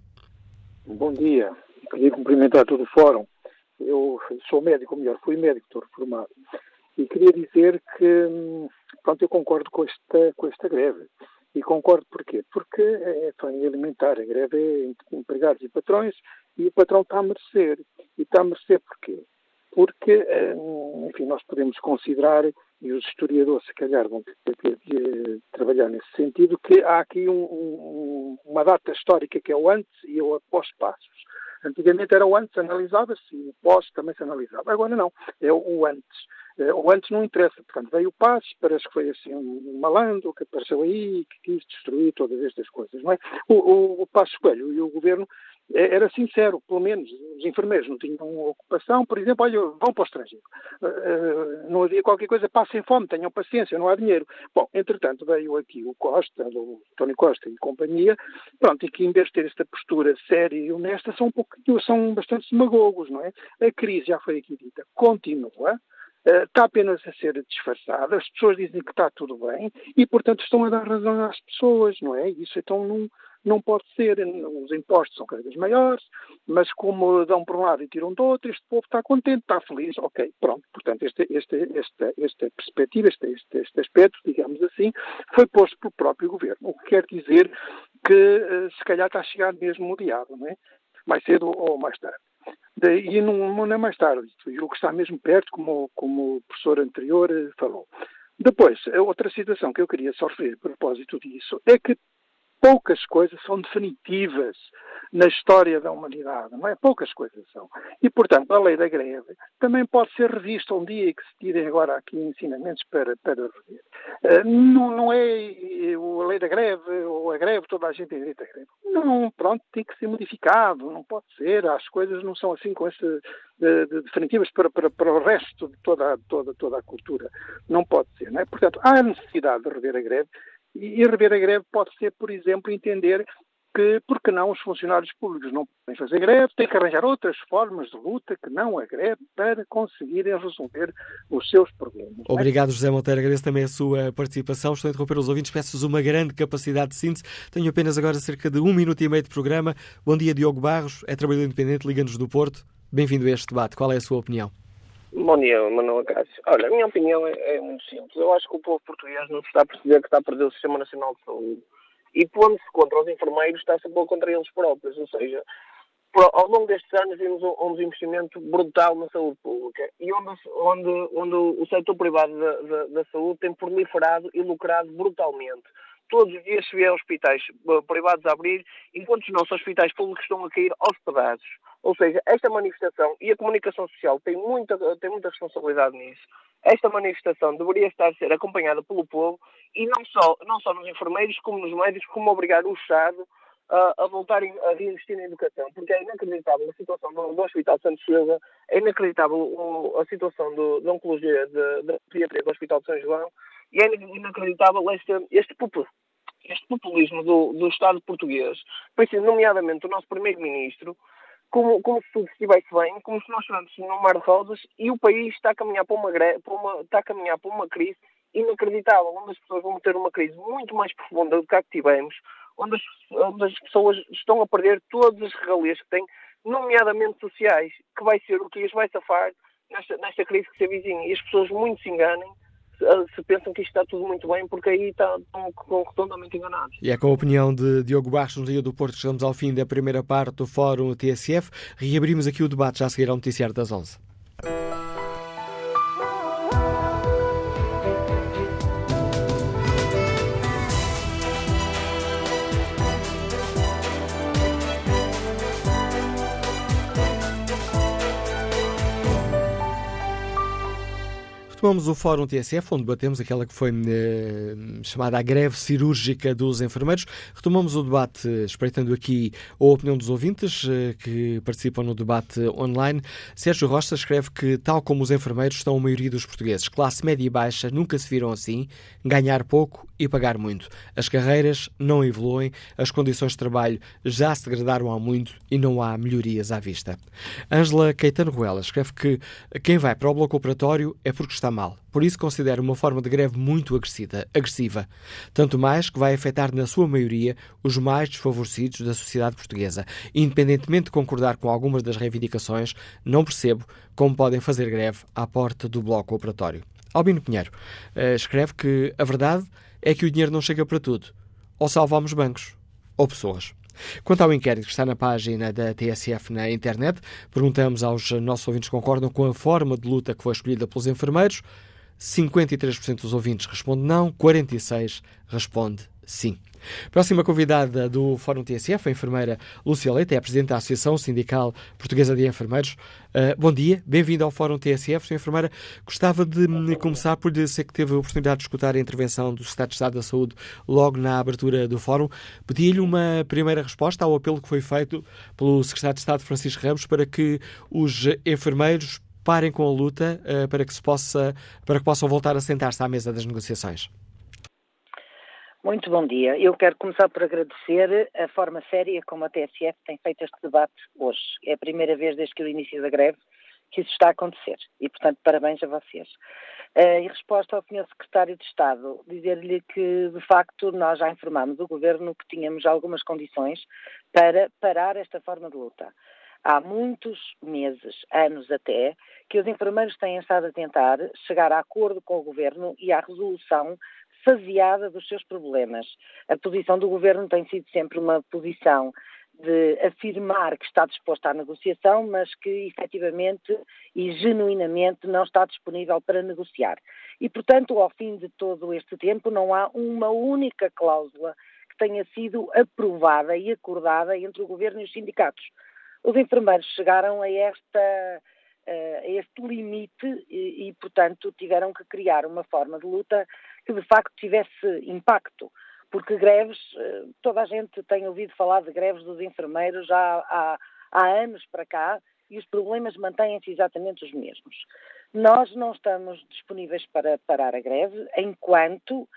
Bom dia. queria cumprimentar todo o fórum. Eu sou médico, ou melhor, fui médico, estou reformado. E queria dizer que, hum, pronto, eu concordo com esta, com esta greve. E concordo porquê? Porque é, é alimentar, a greve é empregados e patrões, e o patrão está a merecer. E está a merecer porquê? Porque, hum, enfim, nós podemos considerar, e os historiadores se calhar vão ter que trabalhar nesse sentido, que há aqui um, um, uma data histórica que é o antes e o após passos. Antigamente era o antes, analisava-se, e o pós também se analisava. Agora não, é o antes. Eh, o antes não interessa, portanto, veio o Passos, parece que foi assim um malandro que apareceu aí, que quis destruir todas estas coisas, não é? O, o, o Passos Coelho e o governo eh, era sincero, pelo menos os enfermeiros não tinham ocupação, por exemplo, olha, vão para o estrangeiro. Uh, não havia qualquer coisa, passem fome, tenham paciência, não há dinheiro. Bom, entretanto, veio aqui o Costa, o Tony Costa e companhia, pronto, e que em vez de ter esta postura séria e honesta, são um pouco, são bastante demagogos, não é? A crise, já foi aqui dita, continua, eh, está apenas a ser disfarçada, as pessoas dizem que está tudo bem e, portanto, estão a dar razão às pessoas, não é? Isso então não, não pode ser. Os impostos são cada vez maiores, mas como dão por um lado e tiram do outro, este povo está contente, está feliz, ok, pronto. Portanto, esta, esta, esta, esta perspectiva, este, este, este aspecto, digamos assim, foi posto pelo próprio governo, o que quer dizer que eh, se calhar está a chegar mesmo o diabo, não é? Mais cedo ou mais tarde. E não, não é mais tarde, o que está mesmo perto, como, como o professor anterior eh, falou. Depois, outra situação que eu queria referir a propósito disso é que poucas coisas são definitivas na história da humanidade, não é? Poucas coisas são. E, portanto, a lei da greve também pode ser revista um dia que se tirem agora aqui ensinamentos para, para rever. Uh, não, não é a lei da greve ou a greve, toda a gente tem direito à greve. Não, pronto, tem que ser modificado, não pode ser. As coisas não são assim com esse, de, de definitivas para, para, para o resto de toda, toda, toda a cultura. Não pode ser, não é? Portanto, há necessidade de rever a greve e rever a greve pode ser, por exemplo, entender que, porque não, os funcionários públicos não podem fazer greve, têm que arranjar outras formas de luta que não a greve para conseguirem resolver os seus problemas. Obrigado, José Monteiro. Agradeço também a sua participação. Estou a interromper os ouvintes. Peço-vos uma grande capacidade de síntese. Tenho apenas agora cerca de um minuto e meio de programa. Bom dia, Diogo Barros. É trabalhador independente, liga-nos do Porto. Bem-vindo a este debate. Qual é a sua opinião? Bom dia, Manuel Cássio. Olha, a minha opinião é, é, muito simples. Eu acho que o povo português não está a perceber que está a perder o Sistema Nacional de Saúde. E pondo-se contra os enfermeiros, está-se a pôr contra eles próprios. Ou seja, ao longo destes anos vimos um, um desinvestimento brutal na saúde pública e onde, onde, onde o setor privado da, da, da saúde tem proliferado e lucrado brutalmente todos os dias se vê hospitais eh, privados a abrir, enquanto os nossos hospitais públicos estão a cair aos pedaços. Ou seja, esta manifestação, e a comunicação social tem muita, tem muita responsabilidade nisso, esta manifestação deveria estar a ser acompanhada pelo povo, e não só, não só nos enfermeiros, como nos médicos, como obrigar o Estado a, a voltarem a reinvestir na educação, porque é inacreditável a situação do, do Hospital Santos Silva, é inacreditável o, a situação do, da Oncologia, da Pediatria do Hospital de São João, e é inacreditável este, este, este populismo do, do Estado português, nomeadamente o nosso Primeiro-Ministro, como, como, se tudo estivesse bem, como se nós estivéssemos num mar de rosas e o país está a caminhar para uma, para uma, está a caminhar para uma crise inacreditável, onde as pessoas vão ter uma crise muito mais profunda do que a que tivemos, onde as, onde as pessoas estão a perder todas as regalias que têm, nomeadamente sociais, que vai ser o que as vai safar nesta, nesta crise que se avizinha. E as pessoas muito se enganem se pensam que isto está tudo muito bem, porque aí estão, redondamente enganados. E é com a opinião de Diogo Barros, no Dia do Porto, chegamos ao fim da primeira parte do Fórum TSF. Reabrimos aqui o debate já a seguir ao noticiário das 11. Retomamos o Fórum TSF, onde debatemos aquela que foi eh, chamada a greve cirúrgica dos enfermeiros. Retomamos o debate, espreitando aqui a opinião dos ouvintes eh, que participam no debate online. Sérgio Rocha escreve que, tal como os enfermeiros, estão a maioria dos portugueses. Classe média e baixa nunca se viram assim, ganhar pouco e pagar muito. As carreiras não evoluem, as condições de trabalho já se degradaram há muito e não há melhorias à vista. Ângela Caetano Ruela escreve que quem vai para o bloco operatório é porque está mal. Por isso considero uma forma de greve muito agressiva. Tanto mais que vai afetar, na sua maioria, os mais desfavorecidos da sociedade portuguesa. Independentemente de concordar com algumas das reivindicações, não percebo como podem fazer greve à porta do bloco operatório. Albino Pinheiro uh, escreve que a verdade é que o dinheiro não chega para tudo. Ou salvamos bancos, ou pessoas. Quanto ao inquérito que está na página da TSF na internet, perguntamos aos nossos ouvintes que concordam com a forma de luta que foi escolhida pelos enfermeiros. 53% dos ouvintes responde não, 46% responde sim. Próxima convidada do Fórum TSF, a enfermeira Lúcia Leite, é a Presidente da Associação Sindical Portuguesa de Enfermeiros. Uh, bom dia, bem-vindo ao Fórum TSF. Sra. Enfermeira, gostava de começar por dizer que teve a oportunidade de escutar a intervenção do Secretário de Estado da Saúde logo na abertura do Fórum. Pedi-lhe uma primeira resposta ao apelo que foi feito pelo Secretário de Estado Francisco Ramos para que os enfermeiros parem com a luta uh, para que se possa para que possam voltar a sentar-se à mesa das negociações. Muito bom dia. Eu quero começar por agradecer a forma séria como a TSF tem feito este debate hoje. É a primeira vez desde que o início da greve que isso está a acontecer e, portanto, parabéns a vocês. Uh, em resposta ao Sr. Secretário de Estado, dizer-lhe que, de facto, nós já informámos o Governo que tínhamos algumas condições para parar esta forma de luta. Há muitos meses, anos até, que os enfermeiros têm estado a tentar chegar a acordo com o Governo e à resolução faseada dos seus problemas. A posição do governo tem sido sempre uma posição de afirmar que está disposto à negociação, mas que efetivamente e genuinamente não está disponível para negociar. E, portanto, ao fim de todo este tempo, não há uma única cláusula que tenha sido aprovada e acordada entre o governo e os sindicatos. Os enfermeiros chegaram a esta a este limite e, e, portanto, tiveram que criar uma forma de luta que de facto tivesse impacto. Porque greves, eh, toda a gente tem ouvido falar de greves dos enfermeiros já há, há anos para cá e os problemas mantêm-se exatamente os mesmos. Nós não estamos disponíveis para parar a greve enquanto uh,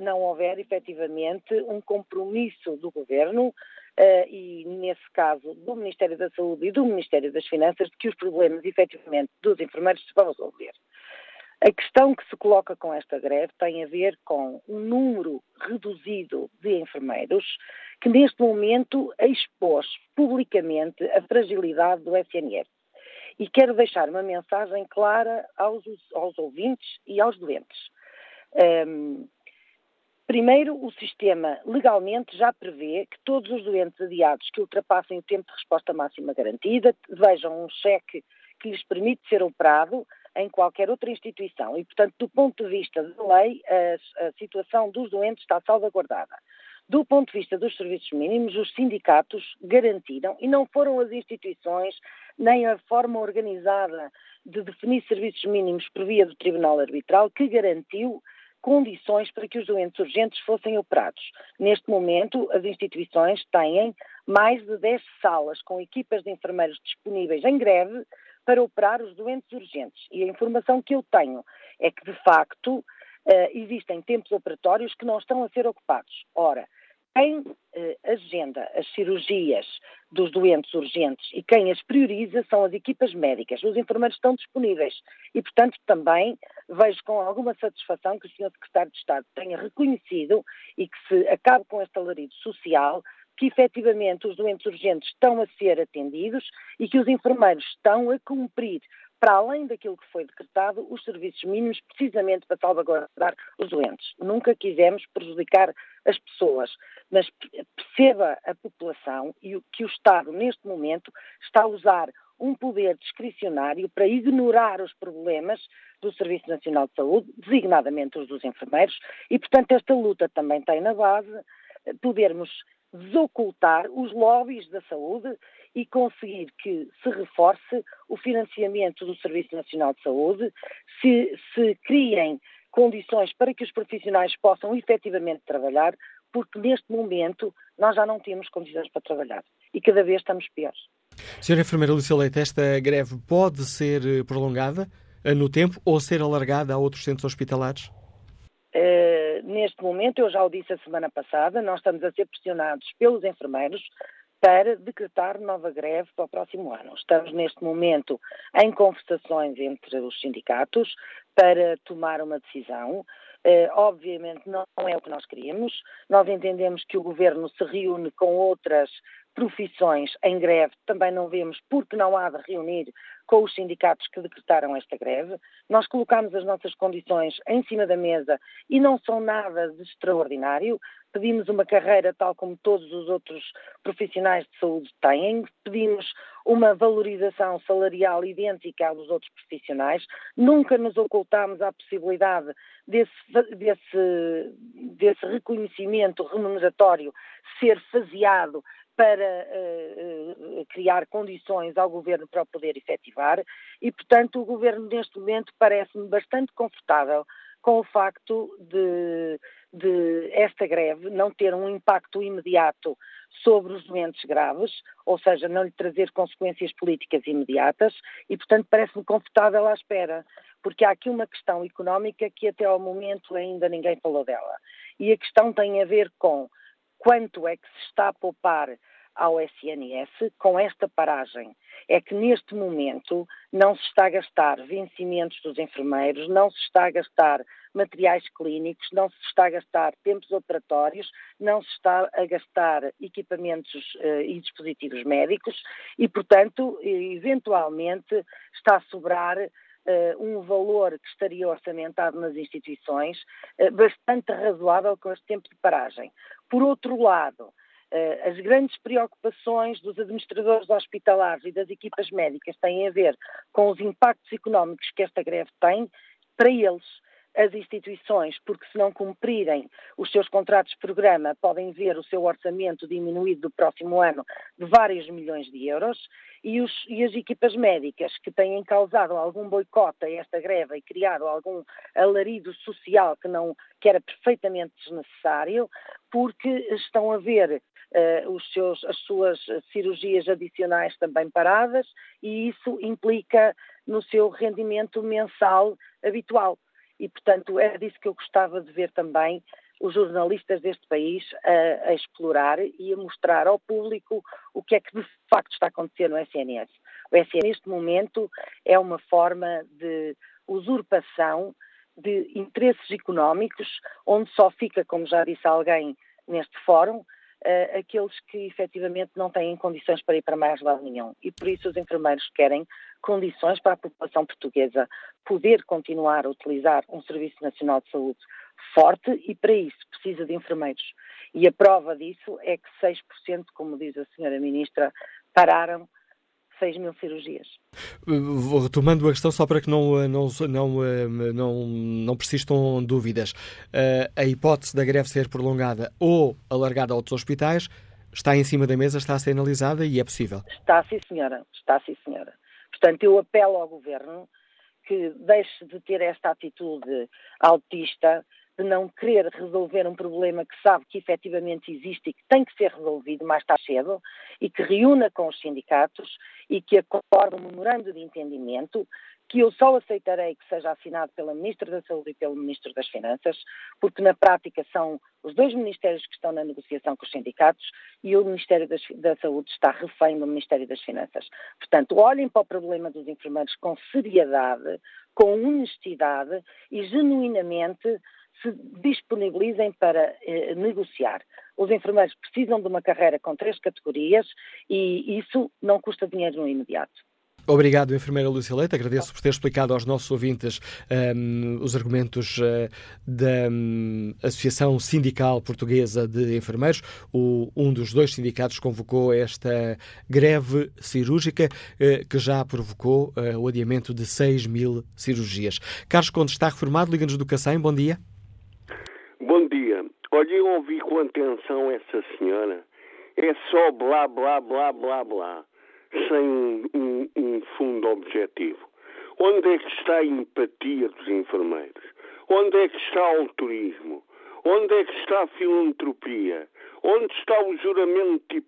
não houver efetivamente um compromisso do Governo uh, e, nesse caso, do Ministério da Saúde e do Ministério das Finanças, de que os problemas efetivamente dos enfermeiros se vão resolver. A questão que se coloca com esta greve tem a ver com um número reduzido de enfermeiros que neste momento expôs publicamente a fragilidade do SNS. E quero deixar uma mensagem clara aos, aos ouvintes e aos doentes. Um, Primeiro, o sistema legalmente já prevê que todos os doentes adiados que ultrapassem o tempo de resposta máxima garantida vejam um cheque que lhes permite ser operado em qualquer outra instituição. E, portanto, do ponto de vista da lei, a, a situação dos doentes está salvaguardada. Do ponto de vista dos serviços mínimos, os sindicatos garantiram, e não foram as instituições, nem a forma organizada de definir serviços mínimos por via do Tribunal Arbitral, que garantiu condições para que os doentes urgentes fossem operados. Neste momento, as instituições têm mais de 10 salas com equipas de enfermeiros disponíveis em greve para operar os doentes urgentes. E a informação que eu tenho é que, de facto, Uh, existem tempos operatórios que não estão a ser ocupados. Ora, quem uh, agenda as cirurgias dos doentes urgentes e quem as prioriza são as equipas médicas. Os enfermeiros estão disponíveis e, portanto, também vejo com alguma satisfação que o Sr. Secretário de Estado tenha reconhecido e que se acabe com este alarido social que efetivamente os doentes urgentes estão a ser atendidos e que os enfermeiros estão a cumprir, para além daquilo que foi decretado, os serviços mínimos precisamente para salvaguardar os doentes. Nunca quisemos prejudicar as pessoas, mas perceba a população e que o Estado, neste momento, está a usar um poder discricionário para ignorar os problemas do Serviço Nacional de Saúde, designadamente os dos enfermeiros, e, portanto, esta luta também tem na base podermos desocultar os lobbies da saúde e conseguir que se reforce o financiamento do Serviço Nacional de Saúde, se, se criem condições para que os profissionais possam efetivamente trabalhar, porque neste momento nós já não temos condições para trabalhar e cada vez estamos piores. Senhora Enfermeira Lúcia Leite, esta greve pode ser eh, prolongada eh, no tempo ou ser alargada a outros centros hospitalares? Uh, neste momento, eu já o disse a semana passada, nós estamos a ser pressionados pelos enfermeiros para decretar nova greve para o próximo ano. Estamos neste momento em conversações entre os sindicatos para tomar uma decisão. Uh, obviamente não é o que nós queríamos. Nós entendemos que o governo se reúne com outras profissões em greve, também não vemos porque não há de reunir com os sindicatos que decretaram esta greve. Nós colocamos as nossas condições em cima da mesa e não são nada de extraordinário. Pedimos uma carreira tal como todos os outros profissionais de saúde têm, pedimos uma valorização salarial idêntica à dos outros profissionais, nunca nos ocultamos à possibilidade desse, desse, desse reconhecimento remuneratório ser faseado para uh, criar condições ao governo para o poder efetivar e, portanto, o governo neste momento parece-me bastante confortável com o facto de, de, esta greve não ter um impacto imediato sobre os doentes graves, ou seja, não lhe trazer consequências políticas imediatas e, portanto, parece-me confortável à espera, porque há aqui uma questão económica que até ao momento ainda ninguém falou dela. E a questão tem a ver com quanto é que se está a poupar ao SNS com esta paragem. É que neste momento não se está a gastar vencimentos dos enfermeiros, não se está a gastar materiais clínicos, não se está a gastar tempos operatórios, não se está a gastar equipamentos uh, e dispositivos médicos e, portanto, eventualmente está a sobrar Uh, um valor que estaria orçamentado nas instituições uh, bastante razoável com este tempo de paragem. Por outro lado, eh, as grandes preocupações dos administradores hospitalares e das equipas médicas têm a ver com os impactos económicos que esta greve tem para eles. As instituições, porque se não cumprirem os seus contratos de programa, podem ver o seu orçamento diminuído do próximo ano de vários milhões de euros, e, os, e as equipas médicas que têm causado algum boicote a esta greve e criado algum alarido social que, não, que era perfeitamente desnecessário, porque estão a ver uh, seus, as suas cirurgias adicionais também paradas e isso implica no seu rendimento mensal habitual. E, portanto, é disso que eu gostava de ver também os jornalistas deste país a, a, explorar e a mostrar ao público o que é que de facto está acontecendo no SNS. O SNS, neste momento, é uma forma de usurpação de interesses económicos, onde só fica, como já disse alguém neste fórum, uh, aqueles que efetivamente não têm condições para ir para mais lado nenhum. E por isso os enfermeiros querem condições para a população portuguesa poder continuar a utilizar um Serviço Nacional de Saúde forte e para isso precisa de enfermeiros. E a prova disso é que 6%, como diz a senhora Ministra, pararam 6 mil cirurgias. Retomando a questão, só para que não, não, não, não, não persistam dúvidas, eh, a hipótese da greve ser prolongada ou alargada a outros hospitais está em cima da mesa, está a ser analisada e é possível? Está, sim, senhora. Está, sim, senhora. Portanto, eu apelo ao Governo que deixe de ter esta atitude autista de não querer resolver um problema que sabe que efetivamente existe e que tem que ser resolvido mais tarde cedo e que reúna com os sindicatos e que acorde um memorando de entendimento que eu só aceitarei que seja assinado pela Ministra da Saúde e pelo Ministro das Finanças, porque na prática são os dois ministérios que estão na negociação com os sindicatos e o Ministério das, da Saúde está refém do Ministério das Finanças. Portanto, olhem para o problema dos enfermeiros com seriedade, com honestidade e genuinamente se disponibilizem para eh, negociar. Os enfermeiros precisam de uma carreira com três categorias e isso não custa dinheiro no imediato. Obrigado, enfermeira Lúcia Leite. Agradeço por ter explicado aos nossos ouvintes um, os argumentos uh, da um, Associação Sindical Portuguesa de Enfermeiros. O, um dos dois sindicatos convocou esta greve cirúrgica uh, que já provocou uh, o adiamento de 6 mil cirurgias. Carlos Conde está reformado, Liga-nos do Cacém. Bom dia. Bom dia. Olha, eu ouvi com atenção essa senhora. É só blá, blá, blá, blá, blá sem um, um fundo objetivo? Onde é que está a empatia dos enfermeiros? Onde é que está o altruísmo? Onde é que está a filantropia? Onde está o juramento de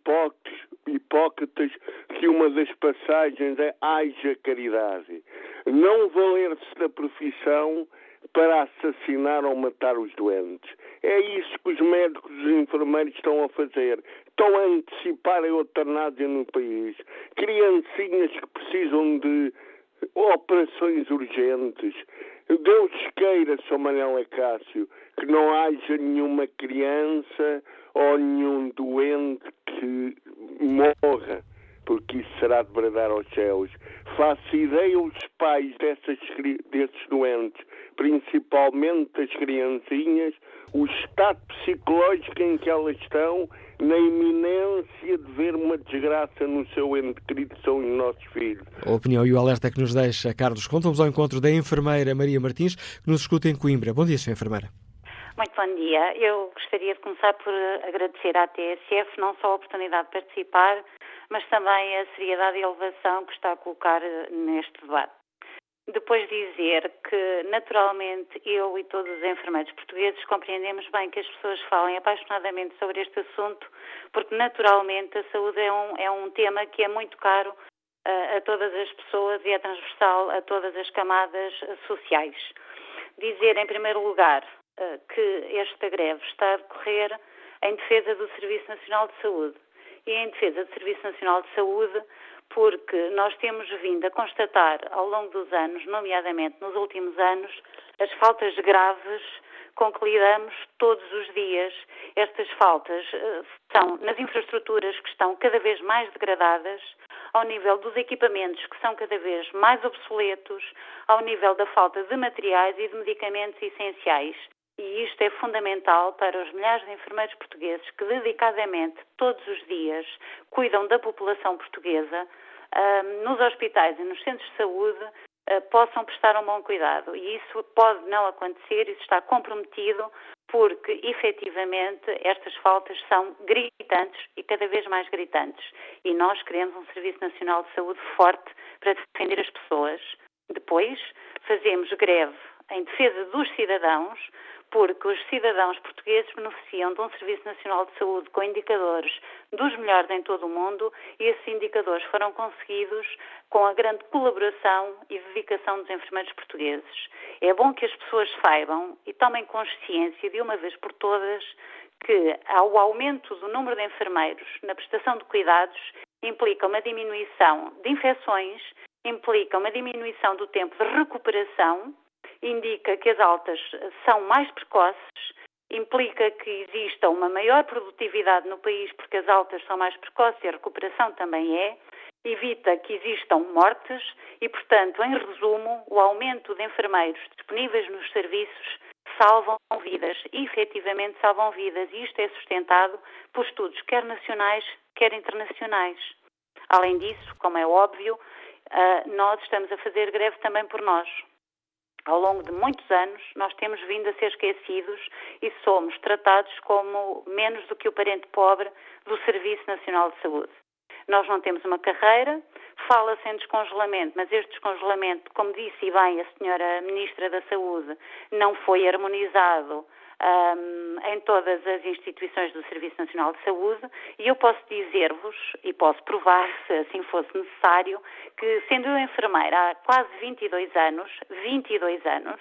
Hipócrates que uma das passagens é haja caridade? Não valer-se da profissão para assassinar ou matar os doentes. É isso que os médicos e os enfermeiros estão a fazer. Estão a antecipar a eutanásia no país. Criancinhas que precisam de operações urgentes. Deus queira, Sr. Manela Cássio, que não haja nenhuma criança ou nenhum doente que morra, porque isso será de bradar aos céus. Faço ideia os pais dessas, desses doentes, principalmente as criancinhas, o estado psicológico em que elas estão, na iminência de ver uma desgraça no seu ente querido, são os nossos filhos. A opinião e o alerta que nos deixa Carlos Conta. Vamos ao encontro da enfermeira Maria Martins, que nos escuta em Coimbra. Bom dia, Sra. Enfermeira. Muito bom dia. Eu gostaria de começar por agradecer à TSF não só a oportunidade de participar, mas também a seriedade e a elevação que está a colocar neste debate. Depois dizer que, naturalmente, eu e todos os enfermeiros portugueses compreendemos bem que as pessoas falem apaixonadamente sobre este assunto, porque, naturalmente, a saúde é um, é um tema que é muito caro uh, a todas as pessoas e é transversal a todas as camadas sociais. Dizer, em primeiro lugar, eh, que esta greve está a decorrer em defesa do Serviço Nacional de Saúde. E em defesa do Serviço Nacional de Saúde, porque nós temos vindo a constatar ao longo dos anos, nomeadamente nos últimos anos, as faltas graves com que lidamos todos os dias. Estas faltas uh, são nas infraestruturas que estão cada vez mais degradadas, ao nível dos equipamentos que são cada vez mais obsoletos, ao nível da falta de materiais e de medicamentos essenciais e isto é fundamental para os milhares de enfermeiros portugueses que dedicadamente todos os dias cuidam da população portuguesa nos hospitais e nos centros de saúde ah, possam prestar um bom cuidado. E isso pode não acontecer, isso está comprometido porque efetivamente estas faltas são gritantes e cada vez mais gritantes. E nós queremos um Serviço Nacional de Saúde forte para defender as pessoas. Depois, fazemos greve em defesa dos cidadãos, porque os cidadãos portugueses beneficiam de um Serviço Nacional de Saúde com indicadores dos melhores em todo o mundo e esses indicadores foram conseguidos com a grande colaboração e dedicação dos enfermeiros portugueses. É bom que as pessoas saibam e tomem consciência de uma vez por todas que o aumento do número de enfermeiros na prestação de cuidados implica uma diminuição de infecções, implica uma diminuição do tempo de recuperação indica que as altas são mais precoces, implica que exista uma maior produtividade no país porque as altas são mais precoces e a recuperação também é, evita que existam mortes e, portanto, em resumo, o aumento de enfermeiros disponíveis nos serviços salvam vidas e efetivamente salvam vidas e isto é sustentado por estudos quer nacionais, quer internacionais. Além disso, como é óbvio, ah, nós estamos a fazer greve também por nós ao longo de muitos anos, nós temos vindo a ser esquecidos e somos tratados como menos do que o parente pobre do Serviço Nacional de Saúde. Nós não temos uma carreira, fala-se em descongelamento, mas este descongelamento, como disse bem a senhora Ministra da Saúde, não foi harmonizado um, em todas as instituições do Serviço Nacional de Saúde e eu posso dizer-vos, e posso provar, [laughs] se assim fosse necessário, que sendo eu enfermeira há quase 22 anos, 22 anos,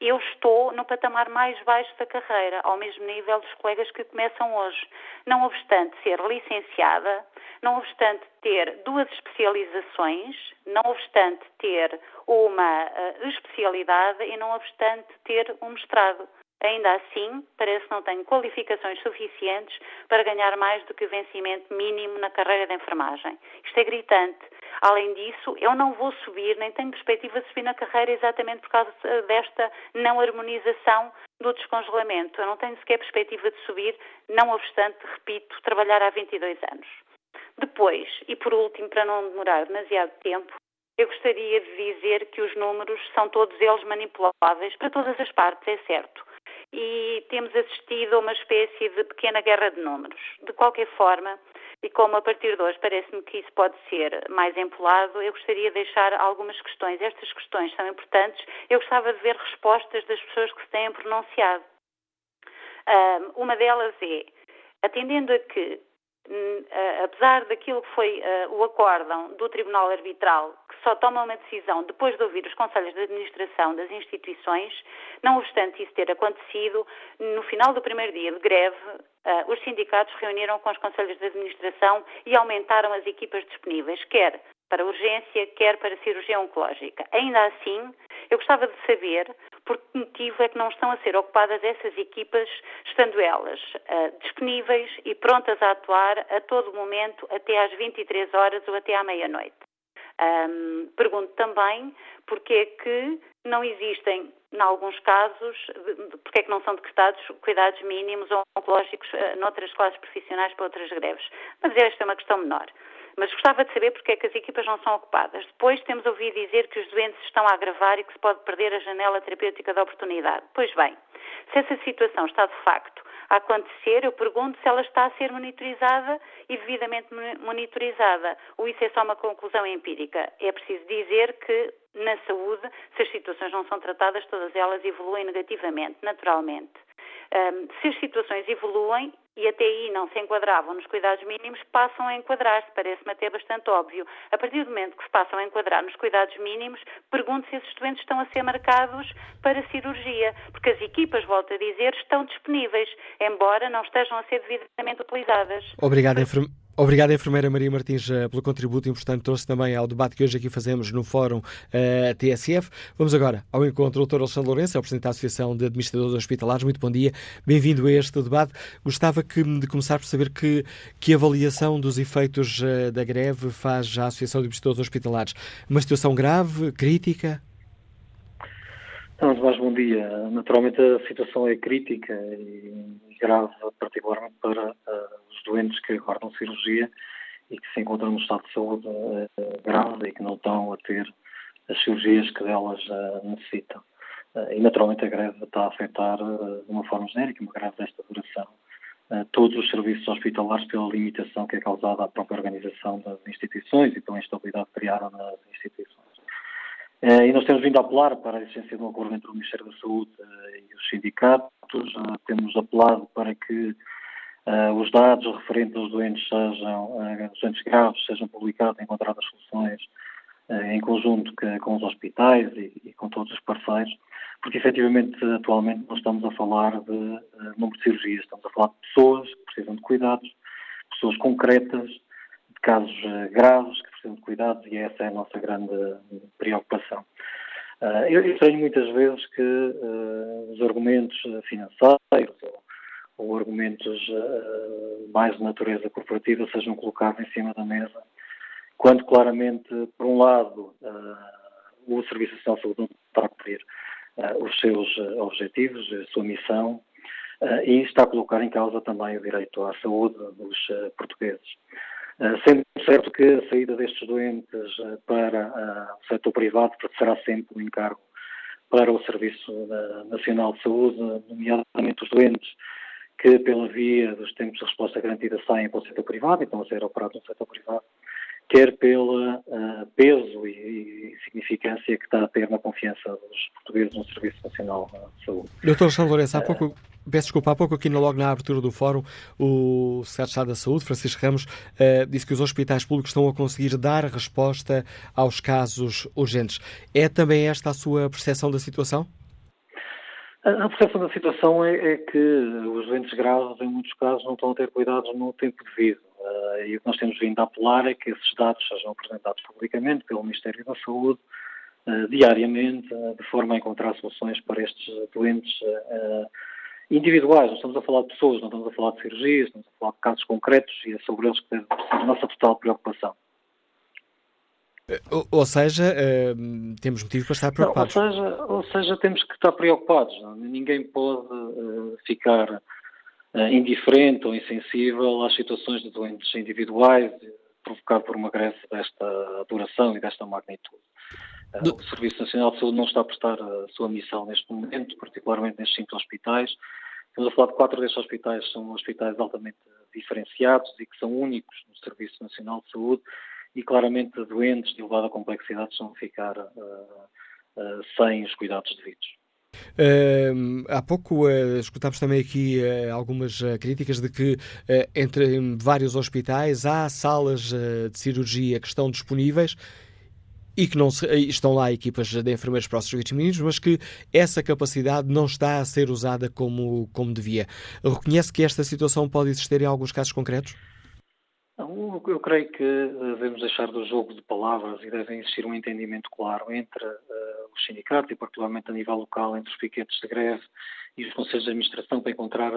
eu estou no patamar mais baixo da carreira, ao mesmo nível dos colegas que começam hoje. Não obstante ser licenciada, não obstante ter duas especializações, não obstante ter uma uh, especialidade e não obstante ter um mestrado. Ainda assim, parece que não tenho qualificações suficientes para ganhar mais do que o vencimento mínimo na carreira de enfermagem. Isto é gritante. Além disso, eu não vou subir, nem tenho perspectiva de subir na carreira exatamente por causa desta não harmonização do descongelamento. Eu não tenho sequer perspectiva de subir, não obstante, repito, trabalhar há 22 anos. Depois, e por último, para não demorar demasiado tempo, eu gostaria de dizer que os números são todos eles manipuláveis para todas as partes, é certo e temos assistido a uma espécie de pequena guerra de números. De qualquer forma, e como a partir de hoje parece-me que isso pode ser mais empolado, eu gostaria de deixar algumas questões. Estas questões são importantes. Eu gostava de ver respostas das pessoas que se têm pronunciado. uma delas é, atendendo a que apesar daquilo que foi o acórdão do Tribunal Arbitral, que só toma uma decisão depois de ouvir os conselhos de administração das instituições, não obstante isso ter acontecido, no final do primeiro dia de greve, os sindicatos reuniram com os conselhos de administração e aumentaram as equipas disponíveis, quer para urgência, quer para cirurgia oncológica. Ainda assim, eu gostava de saber por que motivo é que não estão a ser ocupadas essas equipas, estando elas uh, disponíveis e prontas a atuar a todo momento até às 23 horas ou até à meia-noite. Um, pergunto também porque é que não existem, em alguns casos, porque é que não são decretados cuidados mínimos ou oncológicos uh, noutras classes profissionais para outras greves. Mas esta é uma questão menor. Mas gostava de saber porque é que as equipas não são ocupadas. Depois temos ouvido dizer que os doentes estão a agravar e que se pode perder a janela terapêutica da oportunidade. Pois bem, se essa situação está de facto a acontecer, eu pergunto se ela está a ser monitorizada e devidamente monitorizada, ou isso é só uma conclusão empírica. É preciso dizer que na saúde, se as situações não são tratadas, todas elas evoluem negativamente, naturalmente. Um, se as situações evoluem e até aí não se enquadravam nos cuidados mínimos, passam a enquadrar-se, parece-me até bastante óbvio. A partir do momento que se passam a enquadrar nos cuidados mínimos, pergunto se esses doentes estão a ser marcados para cirurgia, porque as equipas, volto a dizer, estão disponíveis, embora não estejam a ser devidamente utilizadas. Obrigado, enfermeira. Obrigado, enfermeira Maria Martins, eh, pelo contributo importante que trouxe também ao debate que hoje aqui fazemos no Fórum uh, eh, TSF. Vamos agora ao encontro do Dr. Alexandre Lourenço, é o Presidente da Associação de Administradores Hospitalares. Muito bom dia, bem-vindo a este debate. Gostava que, de começar por saber que, que avaliação dos efeitos uh, da greve faz a Associação de Administradores Hospitalares. Uma situação grave, crítica? Então, mais bom dia. Naturalmente a situação é crítica e grave, particularmente para uh, doentes que aguardam cirurgia e que se encontram no estado de saúde uh, grave e que não estão a ter as cirurgias que delas uh, necessitam. Uh, e naturalmente a greve está a afetar de uma forma genérica, uma greve desta duração, todos os serviços hospitalares pela limitação que é causada à própria organização das instituições e pela instabilidade criada nas instituições. E nós temos vindo a apelar para a existência de um acordo entre o Ministério da Saúde e os sindicatos, temos apelado para que uh, os dados referentes aos doentes sejam, uh, doentes graves sejam publicados, encontradas soluções uh, em conjunto que, com os hospitais e, e, com todos os parceiros, porque efetivamente atualmente nós estamos a falar de uh, número de cirurgias, estamos a falar de pessoas que precisam de cuidados, pessoas concretas, de casos graves que precisam de cuidados e essa é a nossa grande preocupação. Uh, eu estranho muitas vezes que uh, os argumentos financeiros ou ou argumentos uh, mais de natureza corporativa sejam colocados em cima da mesa, quando claramente, por um lado, uh, o Serviço Nacional de Saúde não está a cumprir uh, os seus objetivos, a sua missão, e está a colocar em causa também o direito à saúde dos portugueses. Sendo certo que a saída destes doentes para o setor privado será sempre um encargo para o Serviço Nacional de Saúde, nomeadamente os doentes que, pela via dos tempos de resposta garantida, saem para o setor privado e estão a ser operados no setor privado, quer pelo uh, peso e, e, significância que está a ter na confiança dos portugueses no Serviço Nacional de Saúde. Doutor Alexandre Lourenço, há pouco, peço desculpa, há pouco aqui logo na abertura do fórum, o Secretário de Estado da Saúde, Francisco Ramos, uh, disse que os hospitais públicos estão a conseguir dar resposta aos casos urgentes. É também esta a sua percepção da situação? A percepção da situação é, é, que os doentes graves, em muitos casos, não estão a ter cuidados no tempo devido. Uh, e o que nós temos vindo a apelar é que esses dados sejam apresentados publicamente pelo Ministério da Saúde, uh, diariamente, uh, de forma a encontrar soluções para estes doentes individuais. Não estamos a falar de pessoas, não estamos a falar de cirurgias, estamos a falar de casos concretos e é sobre eles que deve ser a nossa total preocupação. Ou, seja, uh, temos motivo para estar preocupados. Não, ou, seja, ou seja, temos que estar preocupados. Não? Ninguém pode uh, ficar uh, indiferente ou insensível às situações de doentes individuais provocado por uma greve desta duração e desta magnitude. Do... O Serviço Nacional de Saúde não está a prestar a sua missão neste momento, particularmente nestes cinco hospitais. Estamos a falar de quatro destes hospitais, são hospitais altamente diferenciados e que são únicos no Serviço Nacional de Saúde e claramente doentes de elevada complexidade estão a ficar uh, sem os cuidados devidos. Uh, há pouco uh, escutámos também aqui uh, algumas críticas de que entre vários hospitais há salas de cirurgia que estão disponíveis e que não se, estão lá equipas de enfermeiros para os serviços mas que essa capacidade não está a ser usada como, como devia. Reconhece que esta situação pode existir em alguns casos concretos? Eu creio que devemos deixar do jogo de palavras e deve existir um entendimento claro entre uh, os sindicatos e, particularmente a nível local, entre os piquetes de greve e os conselhos de administração para encontrar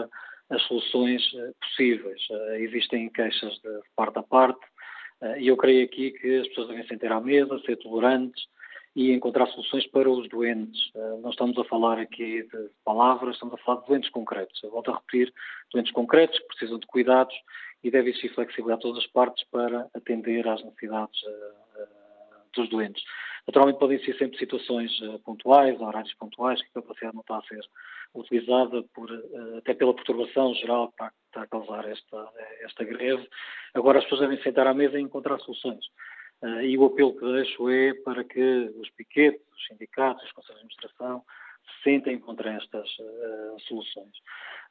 as soluções uh, possíveis. Uh, existem queixas de, de parte a parte e eu creio aqui que as pessoas devem sentar à mesa, ser tolerantes e encontrar soluções para os doentes. Não estamos a falar aqui de palavras, estamos a falar de doentes concretos. Eu volto a repetir, doentes concretos que precisam de cuidados e deve existir flexibilidade a todas as partes para atender às necessidades uh, dos doentes. Naturalmente podem ser sempre situações pontuais, horários pontuais, que a capacidade não está a ser utilizada por, até pela perturbação geral que está, a causar esta, esta greve. Agora as pessoas devem sentar à mesa e encontrar soluções. E o apelo que deixo é para que os piquetes, os sindicatos, os conselhos de administração se sentem encontrem estas soluções.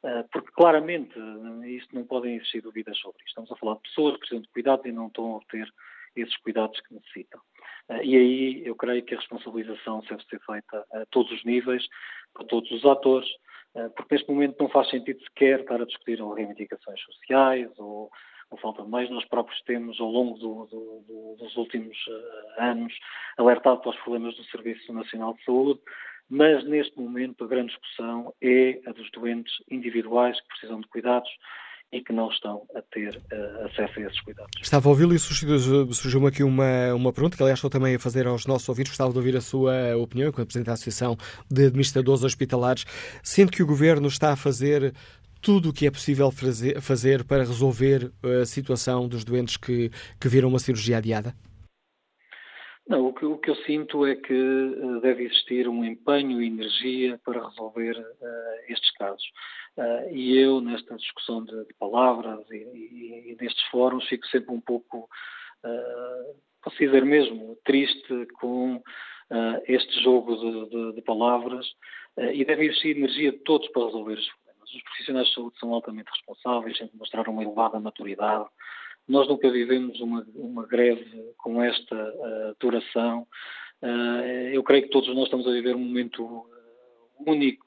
Eh, porque claramente isto não podem existir dúvidas sobre isto. Estamos a falar de pessoas que precisam de cuidados e não estão a obter esses cuidados que necessitam. E aí eu creio que a responsabilização deve ser feita a todos os níveis, para todos os atores, porque neste momento não faz sentido sequer estar a discutir reivindicações sociais ou, ou falta de mais. Nós próprios temos, ao longo do, do, do, dos últimos anos, alertado para os problemas do Serviço Nacional de Saúde, mas neste momento a grande discussão é a dos doentes individuais que precisam de cuidados e que não estão a ter uh, acesso a esses cuidados. Estava a ouvi-lo e surgiu-me aqui uma, uma pergunta que, aliás, estou também a fazer aos nossos ouvintes. Gostava de ouvir a sua opinião, enquanto Presidente da Associação de Administradores Hospitalares. Sendo que o Governo está a fazer tudo o que é possível fazer, para resolver a situação dos doentes que, que viram uma cirurgia adiada? Não, o que, o que, eu sinto é que uh, deve existir um empenho e energia para resolver uh, estes casos. Uh, e eu, nesta discussão de, de palavras e, e, e, nestes fóruns, fico sempre um pouco, posso dizer mesmo, triste com este jogo de, de, de palavras e deve existir energia de todos para resolver os profissionais de saúde são altamente responsáveis, têm de mostrar uma elevada maturidade, nós nunca vivemos uma, uma greve com esta uh, duração. Uh, eu creio que todos nós estamos a viver um momento uh, único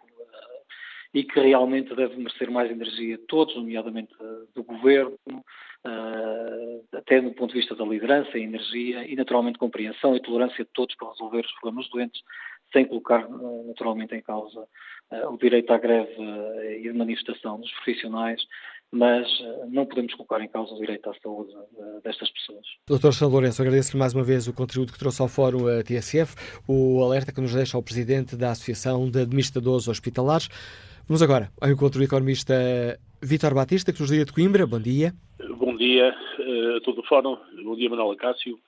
e que realmente deve merecer mais energia, todos, nomeadamente do governo, até do ponto de vista da liderança energia, e naturalmente compreensão e tolerância de todos para resolver os problemas doentes, sem colocar naturalmente em causa o direito à greve e de manifestação dos profissionais, mas eh, não podemos colocar em causa o direito à saúde eh, destas pessoas. Dr. São Lourenço, agradeço-lhe mais uma vez o contributo que trouxe ao Fórum a TSF, o alerta que nos deixa ao Presidente da Associação de Administradores Hospitalares. Vamos agora ao encontro do economista Vítor Batista, que nos liga de Coimbra. Bom dia. Bom dia eh, a todo o Fórum. Bom dia, Manuel Acácio.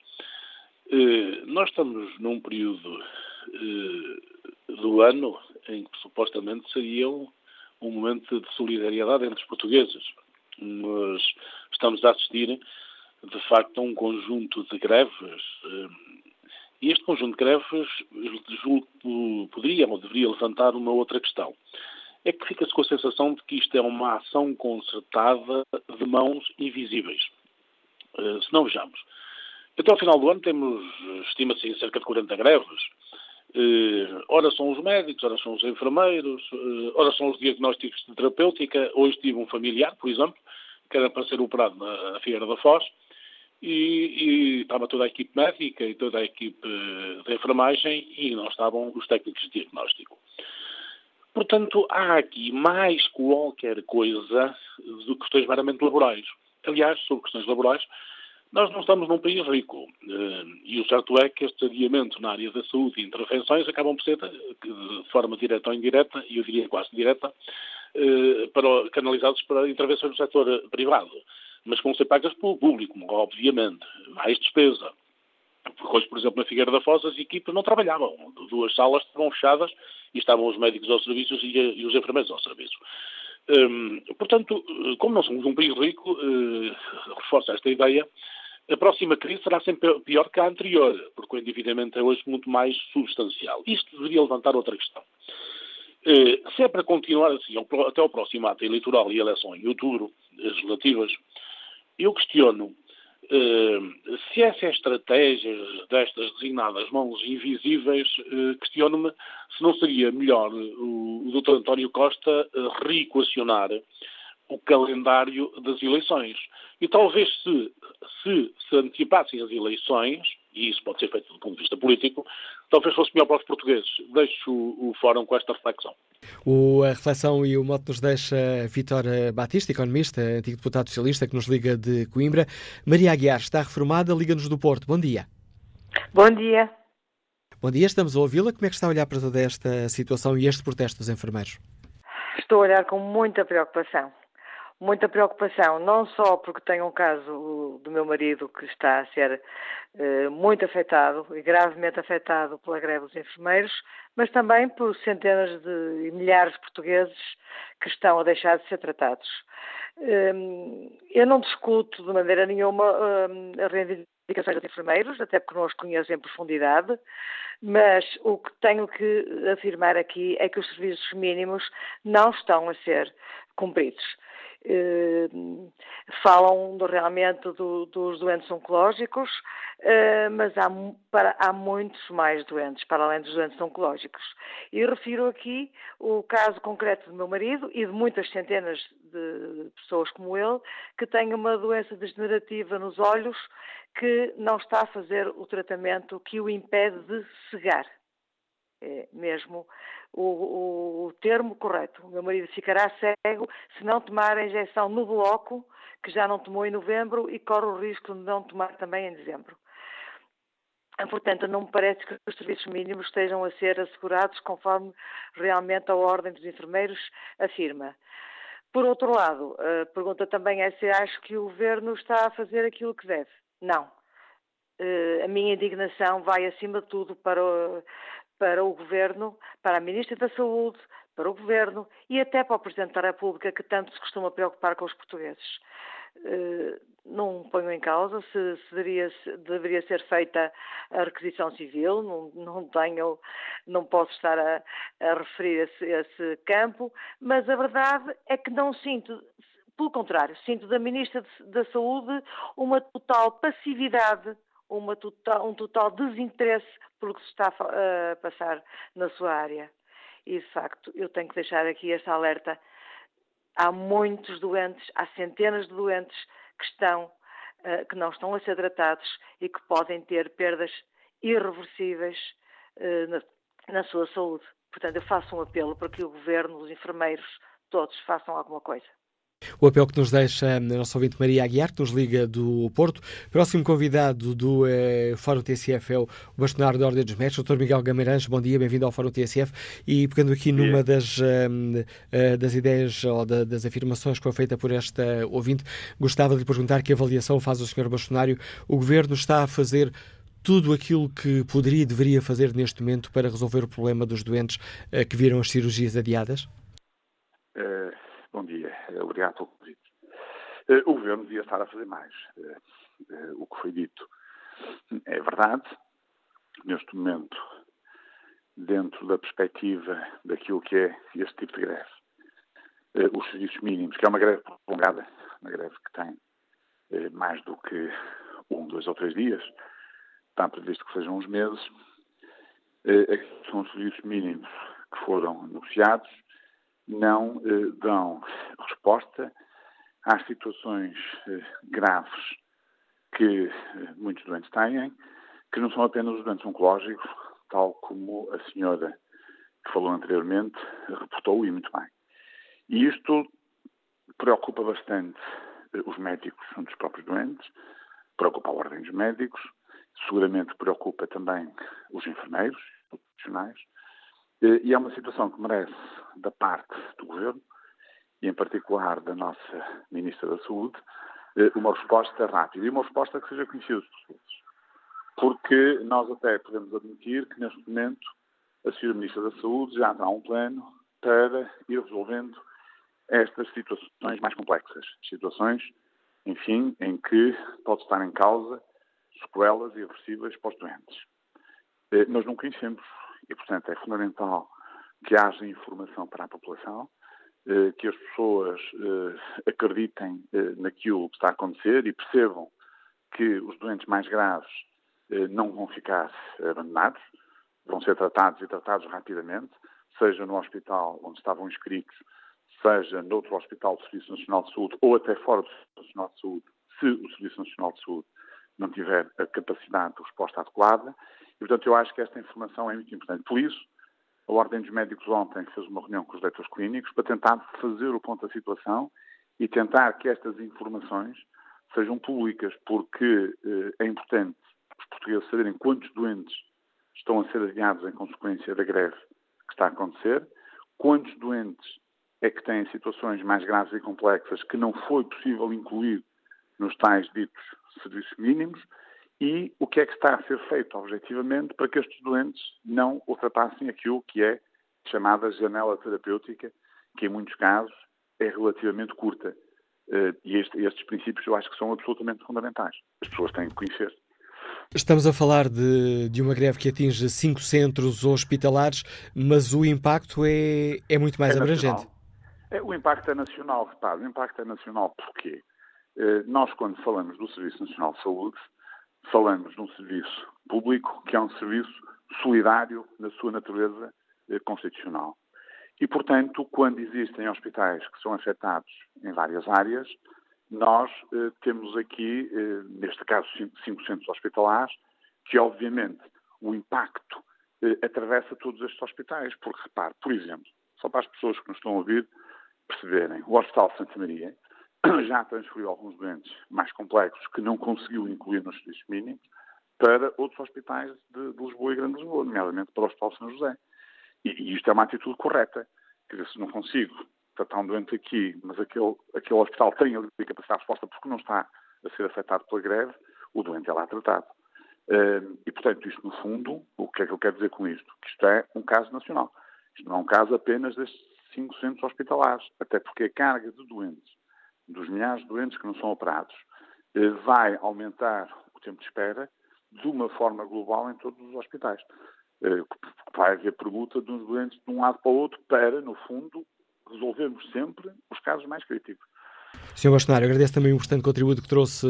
Nós estamos num período do ano em que supostamente seriam um momento de solidariedade entre os portugueses. Mas estamos a assistir, de facto, a um conjunto de greves. Eh, e este conjunto de greves, julgo, poderia ou deveria levantar uma outra questão. É que fica-se com a sensação de que isto é uma ação concertada de mãos invisíveis. Eh, se não vejamos. Até ao final do ano temos, estima-se, cerca de 40 greves. Uh, ora são os médicos, ora são os enfermeiros, uh, ora são os diagnósticos de terapêutica. Hoje tive um familiar, por exemplo, que era para ser operado na, na Figueira da Foz, e, e, estava toda a equipe médica e toda a equipe eh, de enfermagem e não estavam os técnicos de diagnóstico. Portanto, há aqui mais qualquer coisa do que questões meramente laborais. Aliás, sobre questões laborais, nós não estamos num país rico eh, e o certo é que estes adiamentos na área da saúde e intervenções acabam por ser eh, de forma direta ou indireta, e eu diria quase direta, eh, para, canalizados para intervenções do setor privado, mas com ser pagas pelo público, obviamente. Mais despesa. Porque hoje, por exemplo, na Figueira da Foz, as equipas não trabalhavam. Duas salas estavam fechadas e estavam os médicos aos serviços e, os enfermeiros ao serviço. Hum, portanto, como não somos um país rico, uh, reforço esta ideia, a próxima crise será sempre pior que a anterior, porque o endividamento é hoje muito mais substancial. Isto deveria levantar outra questão. Eh, se é para continuar assim até ao próximo ato eleitoral e eleição em outubro, legislativas, eu questiono eh, se essa estratégia destas designadas mãos invisíveis, eh, questiono-me se não seria melhor o Dr. António Costa reequacionar o calendário das eleições. E talvez se se, se antecipassem as eleições, e isso pode ser feito do ponto de vista político, talvez fosse melhor para os portugueses. Deixo o, o fórum com esta reflexão. O, a reflexão e o modo nos deixa Vítor Batista, economista, antigo deputado socialista, que nos liga de Coimbra. Maria Aguiar está reformada, liga-nos do Porto. Bom dia. Bom dia. Bom dia, estamos a ouvi-la. Como é que está a olhar para toda esta situação e este protesto dos enfermeiros? Estou a olhar com muita preocupação muita preocupação, não só porque tenho um caso do meu marido que está a ser eh, muito afetado e gravemente afetado pela greve dos enfermeiros, mas também por centenas de milhares de portugueses que estão a deixar de ser tratados. Eh, eu não discuto de maneira nenhuma eh, as reivindicações dos enfermeiros, até porque não os conheço em profundidade, mas o que tenho que afirmar aqui é que os serviços mínimos não estão a ser cumpridos. Eh, falam realmente do, dos doentes oncológicos, eh, mas há, para, há, muitos mais doentes, para além dos doentes oncológicos. E refiro aqui o caso concreto do meu marido e de muitas centenas de pessoas como ele, que têm uma doença degenerativa nos olhos que não está a fazer o tratamento que o impede de cegar. É mesmo o, o, termo correto. O meu marido ficará cego se não tomar a injeção no bloco, que já não tomou em novembro e corre o risco de não tomar também em dezembro. Portanto, não me parece que os serviços mínimos estejam a ser assegurados conforme realmente a Ordem dos Enfermeiros afirma. Por outro lado, a pergunta também é se acho que o Governo está a fazer aquilo que deve. Não. Eh, a minha indignação vai, acima de tudo, para para o Governo, para a Ministra da Saúde, para o Governo e até para o Presidente da República, que tanto se costuma preocupar com os portugueses. Eh, não ponho em causa se, se, deveria, se, deveria, ser feita a requisição civil, não, não tenho, não posso estar a, a referir esse, esse campo, mas a verdade é que não sinto, pelo contrário, sinto da Ministra da Saúde uma total passividade total, um total desinteresse pelo que se está a passar na sua área. E, de facto, eu tenho que deixar aqui esta alerta. Há muitos doentes, há centenas de doentes que, estão, uh, que não estão a ser tratados e que podem ter perdas irreversíveis na, na sua saúde. Portanto, eu faço um apelo para que o Governo, os enfermeiros, todos façam alguma coisa. O apelo que nos deixa a nossa ouvinte Maria Aguiar, que nos liga do Porto. Próximo convidado do eh, Fórum TSF é o bastonário da Ordem dos Mestres, Dr. Miguel Gamarães. Bom dia, bem-vindo ao Fórum TSF. E pegando aqui numa das, uh, das ideias ou da, das afirmações que foi feita por esta ouvinte, gostava de lhe perguntar que avaliação faz o Sr. Bastonário. O Governo está a fazer tudo aquilo que poderia e deveria fazer neste momento para resolver o problema dos doentes uh, que viram as cirurgias adiadas? Uh Bom dia, eh, obrigado pelo convite. Eh, o Governo devia estar a fazer mais. Eh, o que foi dito é verdade. Neste momento, dentro da perspectiva daquilo que é este tipo de greve, os serviços mínimos, que é uma greve prolongada, uma greve que tem mais do que um, dois ou três dias, está previsto que sejam uns meses, são os serviços mínimos que foram negociados, não eh, dão resposta às situações eh, graves que eh, muitos doentes têm, que não são apenas os doentes oncológicos, tal como a senhora que falou anteriormente reportou e muito bem. E isto preocupa bastante os médicos dos próprios doentes, preocupa a ordem dos médicos, seguramente preocupa também os enfermeiros, os profissionais, e é uma situação que merece, da parte do Governo, e em particular da nossa Ministra da Saúde, eh, uma resposta rápida e uma resposta que seja conhecida dos portugueses. Porque nós até podemos admitir que, neste momento, a Sra. Ministra da Saúde já há um plano para ir resolvendo estas situações mais complexas. Situações, enfim, em que pode estar em causa sequelas irreversíveis para os doentes. Eh, nós não conhecemos e, portanto, é fundamental que haja informação para a população, eh, que as pessoas eh, acreditem eh, naquilo que está a acontecer e percebam que os doentes mais graves não vão ficar abandonados, vão ser tratados e tratados rapidamente, seja no hospital onde estavam inscritos, seja noutro hospital do Serviço Nacional de Saúde ou até fora do Serviço Nacional de Saúde, se o Serviço Nacional de Saúde não tiver a capacidade de resposta adequada. E, portanto, eu acho que esta informação é muito importante. Por isso, a Ordem dos Médicos ontem fez uma reunião com os diretores clínicos para tentar fazer o ponto da situação e tentar que estas informações sejam públicas, porque eh, é importante os portugueses saberem quantos doentes estão a ser adiados em consequência da greve que está a acontecer, quantos doentes é que têm situações mais graves e complexas que não foi possível incluir nos tais ditos serviços mínimos e o que é que está a ser feito objetivamente para que estes doentes não ultrapassem aquilo que é chamada janela terapêutica, que em muitos casos é relativamente curta. Eh, e este, estes princípios eu acho que são absolutamente fundamentais. As pessoas têm que conhecer. Estamos a falar de, de uma greve que atinge cinco centros hospitalares, mas o impacto é, é muito mais é abrangente. É, o impacto é nacional, repare, o impacto é nacional porquê? Eh, nós, quando falamos do Serviço Nacional de Saúde, falamos de um serviço público que é um serviço solidário na sua natureza eh, constitucional. E, portanto, quando existem hospitais que são afetados em várias áreas, nós eh, temos aqui, eh, neste caso, cinco, cinco, centros hospitalares, que obviamente o impacto eh, atravessa todos estes hospitais. Porque, repare, por exemplo, só para as pessoas que nos estão a ouvir perceberem, o Hospital Santa Maria [coughs] já transferiu alguns doentes mais complexos que não conseguiu incluir nos serviços mínimos para outros hospitais de, de, Lisboa e Grande Lisboa, nomeadamente para o Hospital São José. E, e, isto é uma atitude correta. Quer dizer, se não consigo tratar um doente aqui, mas aquele, aquele hospital tem a capacidade de resposta porque não está a ser afetado pela greve, o doente é lá tratado. Uh, e, portanto, isto, no fundo, o que é que eu quero dizer com isto? Que isto é um caso nacional. Isto não é um caso apenas destes cinco centros hospitalares, até porque a carga de doentes dos milhares de doentes que não são operados, eh, vai aumentar o tempo de espera de uma forma global em todos os hospitais. Eh, vai haver permuta de uns doentes de um lado para o outro para, no fundo, resolvermos sempre os casos mais críticos. Sr. Bastonário, agradeço também o importante contributo que trouxe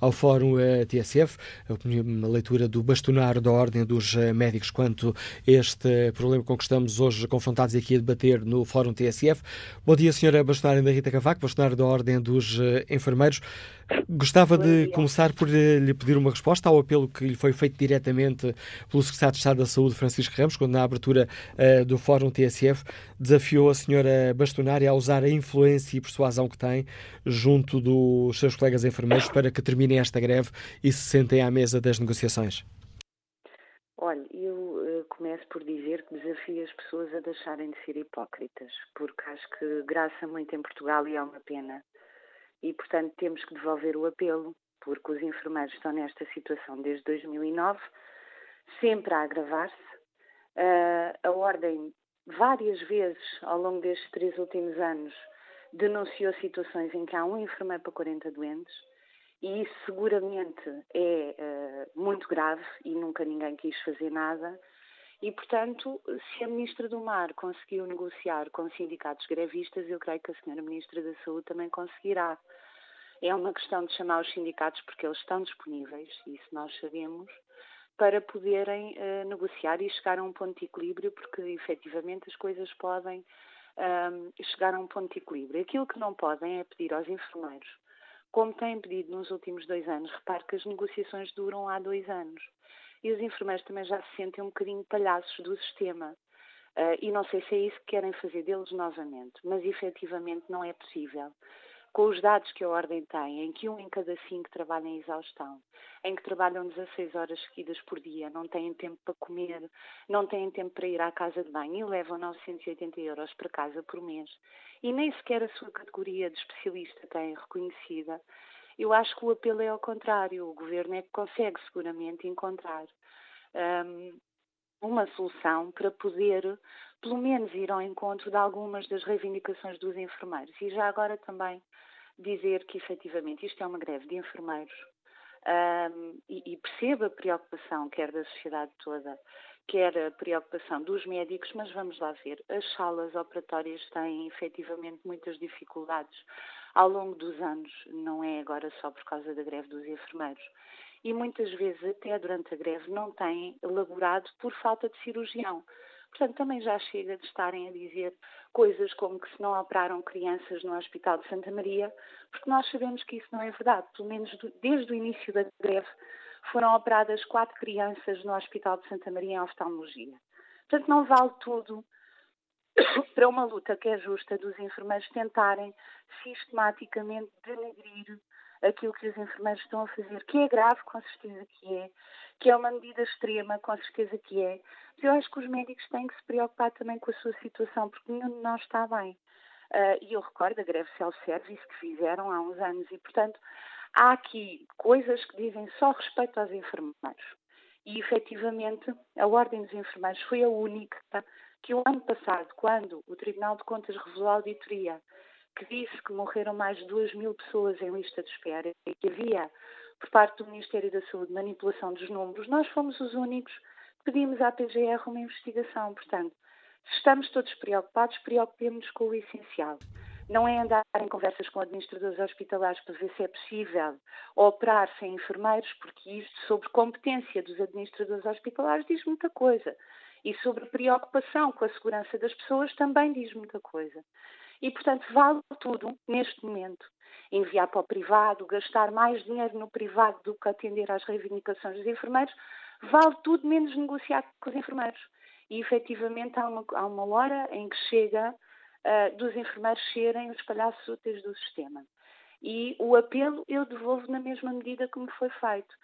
ao Fórum eh, TSF, a leitura do bastonário da Ordem dos eh, Médicos quanto a este problema com que estamos hoje confrontados aqui a debater no Fórum TSF. Bom dia, Sra. Bastonário da Rita Cavaco, bastonário da Ordem dos eh, Enfermeiros. Gostava de começar por lhe pedir uma resposta ao apelo que lhe foi feito diretamente pelo Secretário de Estado da Saúde, Francisco Ramos, quando na abertura do Fórum TSF desafiou a senhora bastonária a usar a influência e persuasão que tem junto dos seus colegas enfermeiros para que terminem esta greve e se sentem à mesa das negociações. Olha, eu uh, começo por dizer que desafio as pessoas a deixarem de ser hipócritas, porque acho que graça muito em Portugal e é uma pena e, portanto, temos que devolver o apelo, porque os enfermeiros estão nesta situação desde 2009, sempre a agravar-se. Uh, a Ordem, várias vezes ao longo destes três últimos anos, denunciou situações em que há um enfermeiro para 40 doentes, e isso seguramente é uh, muito grave e nunca ninguém quis fazer nada. E, portanto, se a Ministra do Mar conseguiu negociar com sindicatos grevistas, eu creio que a Senhora Ministra da Saúde também conseguirá. É uma questão de chamar os sindicatos porque eles estão disponíveis, isso nós sabemos, para poderem uh, negociar e chegar a um ponto de equilíbrio, porque efetivamente as coisas podem um, chegar a um ponto de equilíbrio. Aquilo que não podem é pedir aos enfermeiros, como têm pedido nos últimos dois anos, repare que as negociações duram há dois anos e os enfermeiros também já se sentem um bocadinho palhaços do sistema. Uh, e não sei se é isso que querem fazer deles novamente, mas efetivamente não é possível. Com os dados que a Ordem tem, em que um em cada cinco trabalha em exaustão, em que trabalham 16 horas seguidas por dia, não têm tempo para comer, não têm tempo para ir à casa de banho e levam 980 euros para casa por mês, e nem sequer a sua categoria de especialista tem reconhecida, eu acho que o apelo é ao contrário. O governo é que consegue seguramente encontrar um, uma solução para poder, pelo menos, ir ao encontro de algumas das reivindicações dos enfermeiros. E já agora também dizer que, efetivamente, isto é uma greve de enfermeiros um, e, e perceba a preocupação, quer da sociedade toda, quer a preocupação dos médicos, mas vamos lá ver. As salas operatórias têm efetivamente muitas dificuldades ao longo dos anos, não é agora só por causa da greve dos enfermeiros. E muitas vezes, até durante a greve, não têm elaborado por falta de cirurgião. Portanto, também já chega de estarem a dizer coisas como que se não operaram crianças no Hospital de Santa Maria, porque nós sabemos que isso não é verdade. Pelo menos desde o início da greve foram operadas quatro crianças no Hospital de Santa Maria em oftalmologia. Portanto, não vale tudo [coughs] para uma luta que é justa dos enfermeiros tentarem sistematicamente denegrir aquilo que os enfermeiros estão a fazer, que é grave, com certeza que é, que é uma medida extrema, com certeza que é, mas eu acho que os médicos têm que se preocupar também com a sua situação, porque nenhum de nós está bem. Uh, e eu recordo a greve self-service que fizeram há uns anos e, portanto, há aqui coisas que dizem só respeito aos enfermeiros. E, efetivamente, a Ordem dos Enfermeiros foi a única que, o ano passado, quando o Tribunal de Contas revelou a auditoria que disse que morreram mais de 2 mil pessoas em lista de espera e que havia, por parte do Ministério da Saúde, manipulação dos números, nós fomos os únicos que pedimos à PGR uma investigação. Portanto, se estamos todos preocupados, preocupemos-nos com o essencial. Não é andar em conversas com administradores hospitalares para ver se é possível operar sem enfermeiros, porque isto sobre competência dos administradores hospitalares diz muita coisa. E sobre preocupação com a segurança das pessoas também diz muita coisa. E, portanto, vale tudo neste momento. Enviar para o privado, gastar mais dinheiro no privado do que atender às reivindicações dos enfermeiros, vale tudo menos negociar com os enfermeiros. E, efetivamente, há uma, há uma hora em que chega uh, dos enfermeiros serem os palhaços úteis do sistema. E o apelo eu devolvo na mesma medida como foi feito.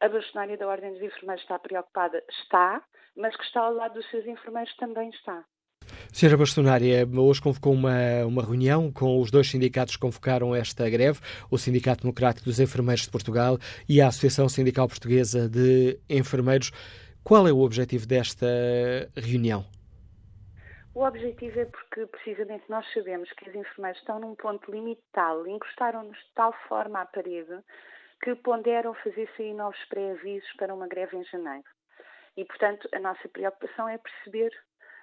A bastonária da Ordem dos Enfermeiros está preocupada? Está, mas que está ao lado dos seus enfermeiros também está. Senhora Bastonária, hoje convocou uma, uma reunião com os dois sindicatos que convocaram esta greve, o Sindicato Democrático dos Enfermeiros de Portugal e a Associação Sindical Portuguesa de Enfermeiros. Qual é o objetivo desta reunião? O objetivo é porque, precisamente, nós sabemos que os enfermeiros estão num ponto limite tal, encostaram-nos de tal forma à parede, que ponderam fazer sair novos pré-avisos para uma greve em janeiro. E, portanto, a nossa preocupação é perceber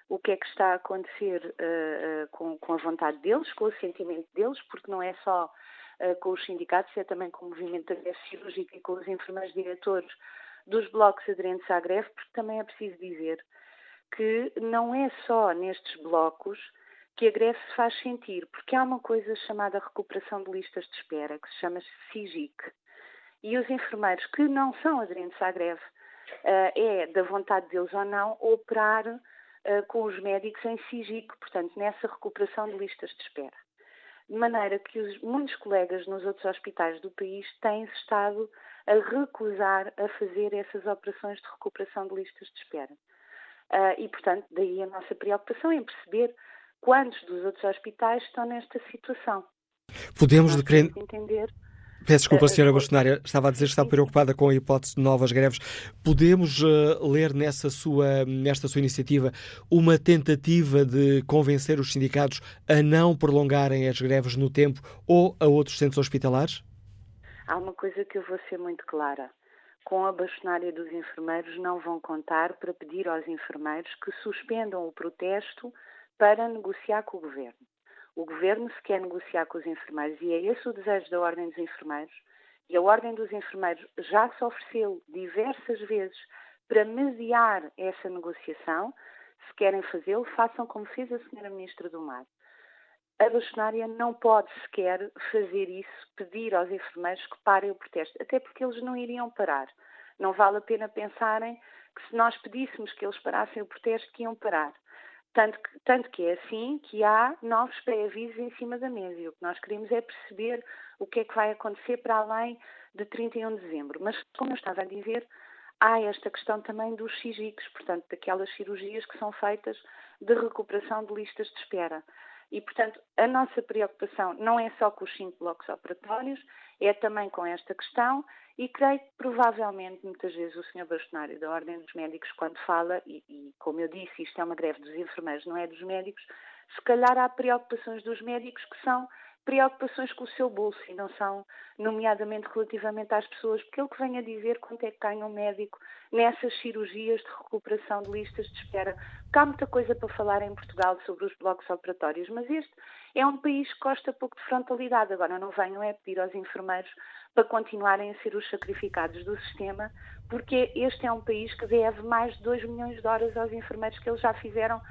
o que é que está a acontecer uh, uh, com, com, a vontade deles, com o sentimento deles, porque não é só uh, com os sindicatos, é também com o movimento da greve cirúrgica e com os enfermeiros diretores dos blocos aderentes à greve, porque também é preciso dizer que não é só nestes blocos que a greve se faz sentir, porque há uma coisa chamada recuperação de listas de espera, que se chama SIGIC. E os enfermeiros que não são aderentes à greve, é da vontade deles ou não operar com os médicos em SIGIC, portanto, nessa recuperação de listas de espera. De maneira que os, muitos colegas nos outros hospitais do país têm-se estado a recusar a fazer essas operações de recuperação de listas de espera. Uh, e, portanto, daí a nossa preocupação em perceber quantos dos outros hospitais estão nesta situação. Podemos, de entender Peço desculpa, senhora Bastonária, estava a dizer que está preocupada com a hipótese de novas greves. Podemos uh, ler nessa sua, nesta sua iniciativa uma tentativa de convencer os sindicatos a não prolongarem as greves no tempo ou a outros centros hospitalares? Há uma coisa que eu vou ser muito clara. Com a bastonária dos enfermeiros não vão contar para pedir aos enfermeiros que suspendam o protesto para negociar com o governo. O governo se quer negociar com os enfermeiros e é esse o desejo da Ordem dos Enfermeiros. E a Ordem dos Enfermeiros já se ofereceu diversas vezes para mediar essa negociação. Se querem fazê-lo, façam como fez a Senhora Ministra do Mar. A bastonária não pode sequer fazer isso, pedir aos enfermeiros que parem o protesto, até porque eles não iriam parar. Não vale a pena pensarem que se nós pedíssemos que eles parassem o protesto, que iam parar. Tanto que, tanto que é assim que há novos pré-avisos em cima da mesa e o que nós queremos é perceber o que é que vai acontecer para além de 31 de dezembro. Mas, como eu estava a dizer, há esta questão também dos CIGICs, portanto, daquelas cirurgias que são feitas de recuperação de listas de espera. E, portanto, a nossa preocupação não é só com os cinco blocos operatórios, é também com esta questão e creio que provavelmente, muitas vezes, o Sr. Bastonário da Ordem dos Médicos, quando fala, e, e, como eu disse, isto é uma greve dos enfermeiros, não é dos médicos, se calhar há preocupações dos médicos que são preocupações com o seu bolso e não são, nomeadamente relativamente às pessoas, porque ele que vem a dizer quanto é que ganha um médico nessas cirurgias de recuperação de listas de espera. Porque há muita coisa para falar em Portugal sobre os blocos operatórios, mas este é um país que gosta pouco de frontalidade. Agora não venham é pedir aos enfermeiros para continuarem a ser os sacrificados do sistema, porque este é um país que deve mais de 2 milhões de horas aos enfermeiros que eles já fizeram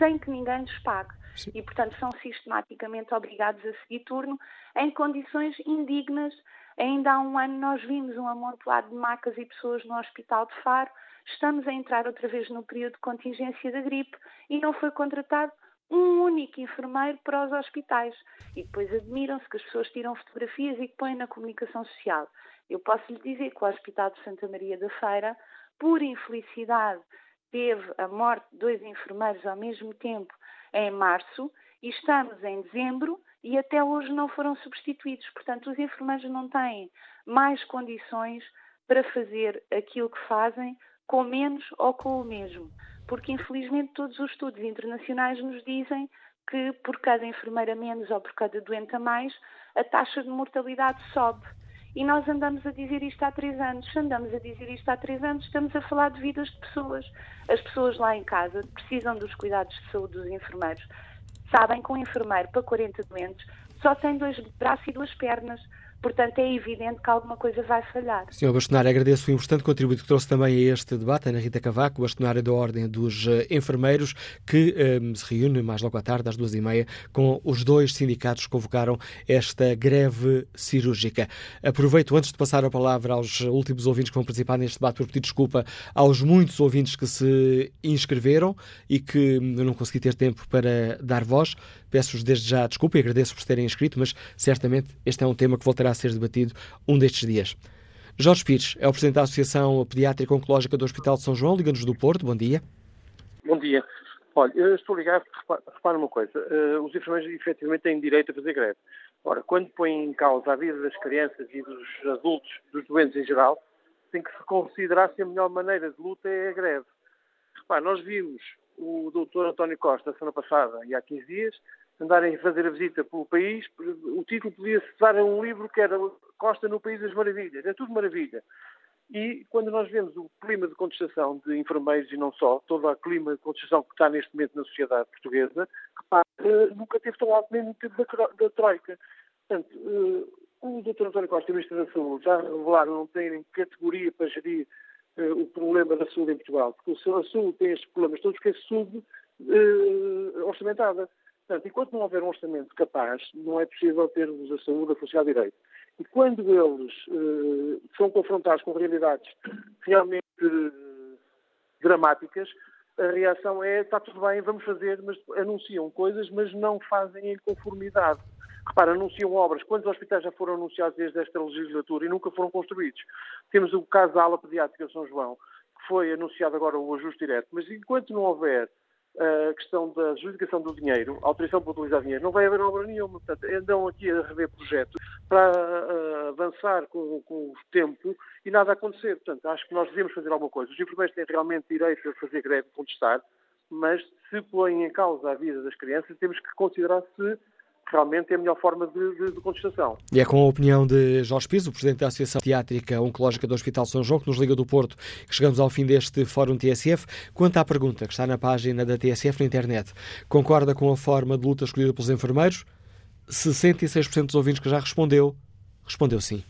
sem que ninguém lhes pague. Sim. E, portanto, são sistematicamente obrigados a seguir turno em condições indignas. Ainda há um ano nós vimos um amontoado de macas e pessoas no Hospital de Faro. Estamos a entrar outra vez no período de contingência da gripe e não foi contratado um único enfermeiro para os hospitais. E depois admiram-se que as pessoas tiram fotografias e que põem na comunicação social. Eu posso lhe dizer que o Hospital de Santa Maria da Feira, por infelicidade, teve a morte de dois enfermeiros ao mesmo tempo em março e estamos em dezembro e até hoje não foram substituídos. Portanto, os enfermeiros não têm mais condições para fazer aquilo que fazem com menos ou com o mesmo. Porque, infelizmente, todos os estudos internacionais nos dizem que por cada enfermeira menos ou por cada doente a mais, a taxa de mortalidade sobe. E nós andamos a dizer isto há três anos. Se andamos a dizer isto há três anos, estamos a falar de vidas de pessoas. As pessoas lá em casa precisam dos cuidados de saúde dos enfermeiros. Sabem que um enfermeiro para 40 doentes só tem dois braços e duas pernas. Portanto, é evidente que alguma coisa vai falhar. Sr. Bastonário, agradeço o importante contributo que trouxe também a este debate. Ana Rita Cavaco, bastonária da Ordem dos eh, Enfermeiros, que um, eh, se reúne mais logo à tarde, às duas e meia, com os dois sindicatos que convocaram esta greve cirúrgica. Aproveito, antes de passar a palavra aos últimos ouvintes que vão participar neste debate, por pedir desculpa aos muitos ouvintes que se inscreveram e que hum, eu não consegui ter tempo para dar voz. Peço-vos desde já desculpa e agradeço por terem inscrito, mas certamente este é um tema que voltará a ser debatido um destes dias. Jorge Pires é o Presidente da Associação Pediátrica Oncológica do Hospital de São João, Liga-nos do Porto. Bom dia. Bom dia. Olha, eu estou ligado, repara uma coisa, uh, os enfermeiros efetivamente têm direito a fazer greve. Ora, quando põem em causa a vida das crianças e dos adultos, dos doentes em geral, tem que se considerar se a melhor maneira de luta é a greve. Repare, nós vimos o doutor António Costa, semana passada e há 15 dias, andarem a fazer a visita pelo país, o título podia-se dar a um livro que era Costa no País das Maravilhas, é tudo maravilha. E quando nós vemos o clima de contestação de enfermeiros e não só, todo o clima de contestação que está neste momento na sociedade portuguesa, repare, eh, nunca teve tão alto nem no da, da Troika. Portanto, uh, o Dr. António Costa, Ministro da Saúde, já revelaram não terem categoria para gerir uh, o problema da saúde em Portugal, porque a saúde tem estes problemas todos que é sub-orçamentada. Uh, Portanto, enquanto não houver um orçamento capaz, não é possível termos a saúde a funcionar direito. E quando eles uh, são confrontados com realidades realmente uh, dramáticas, a reação é está tudo bem, vamos fazer, mas anunciam coisas, mas não fazem em conformidade. Repara, anunciam obras. Quantos hospitais já foram anunciados desde esta legislatura e nunca foram construídos? Temos o caso da ala pediátrica de São João, que foi anunciado agora o ajuste direto, mas enquanto não houver a questão da adjudicação do dinheiro, a autorização para utilizar dinheiro, não vai haver obra nenhuma. Portanto, andam aqui a rever projetos para uh, avançar com, com, o tempo e nada acontecer. Portanto, acho que nós devemos fazer alguma coisa. Os enfermeiros têm realmente direito a fazer greve, contestar, mas se põem em causa a vida das crianças, temos que considerar se realmente é a melhor forma de, de, de, contestação. E é com a opinião de Jorge Piso, o Presidente da Associação Pediátrica Oncológica do Hospital São João, que nos liga do Porto, que chegamos ao fim deste Fórum TSF. Quanto à pergunta que está na página da TSF na internet, concorda com a forma de luta escolhida pelos enfermeiros? 66% dos ouvintes que já respondeu, respondeu sim.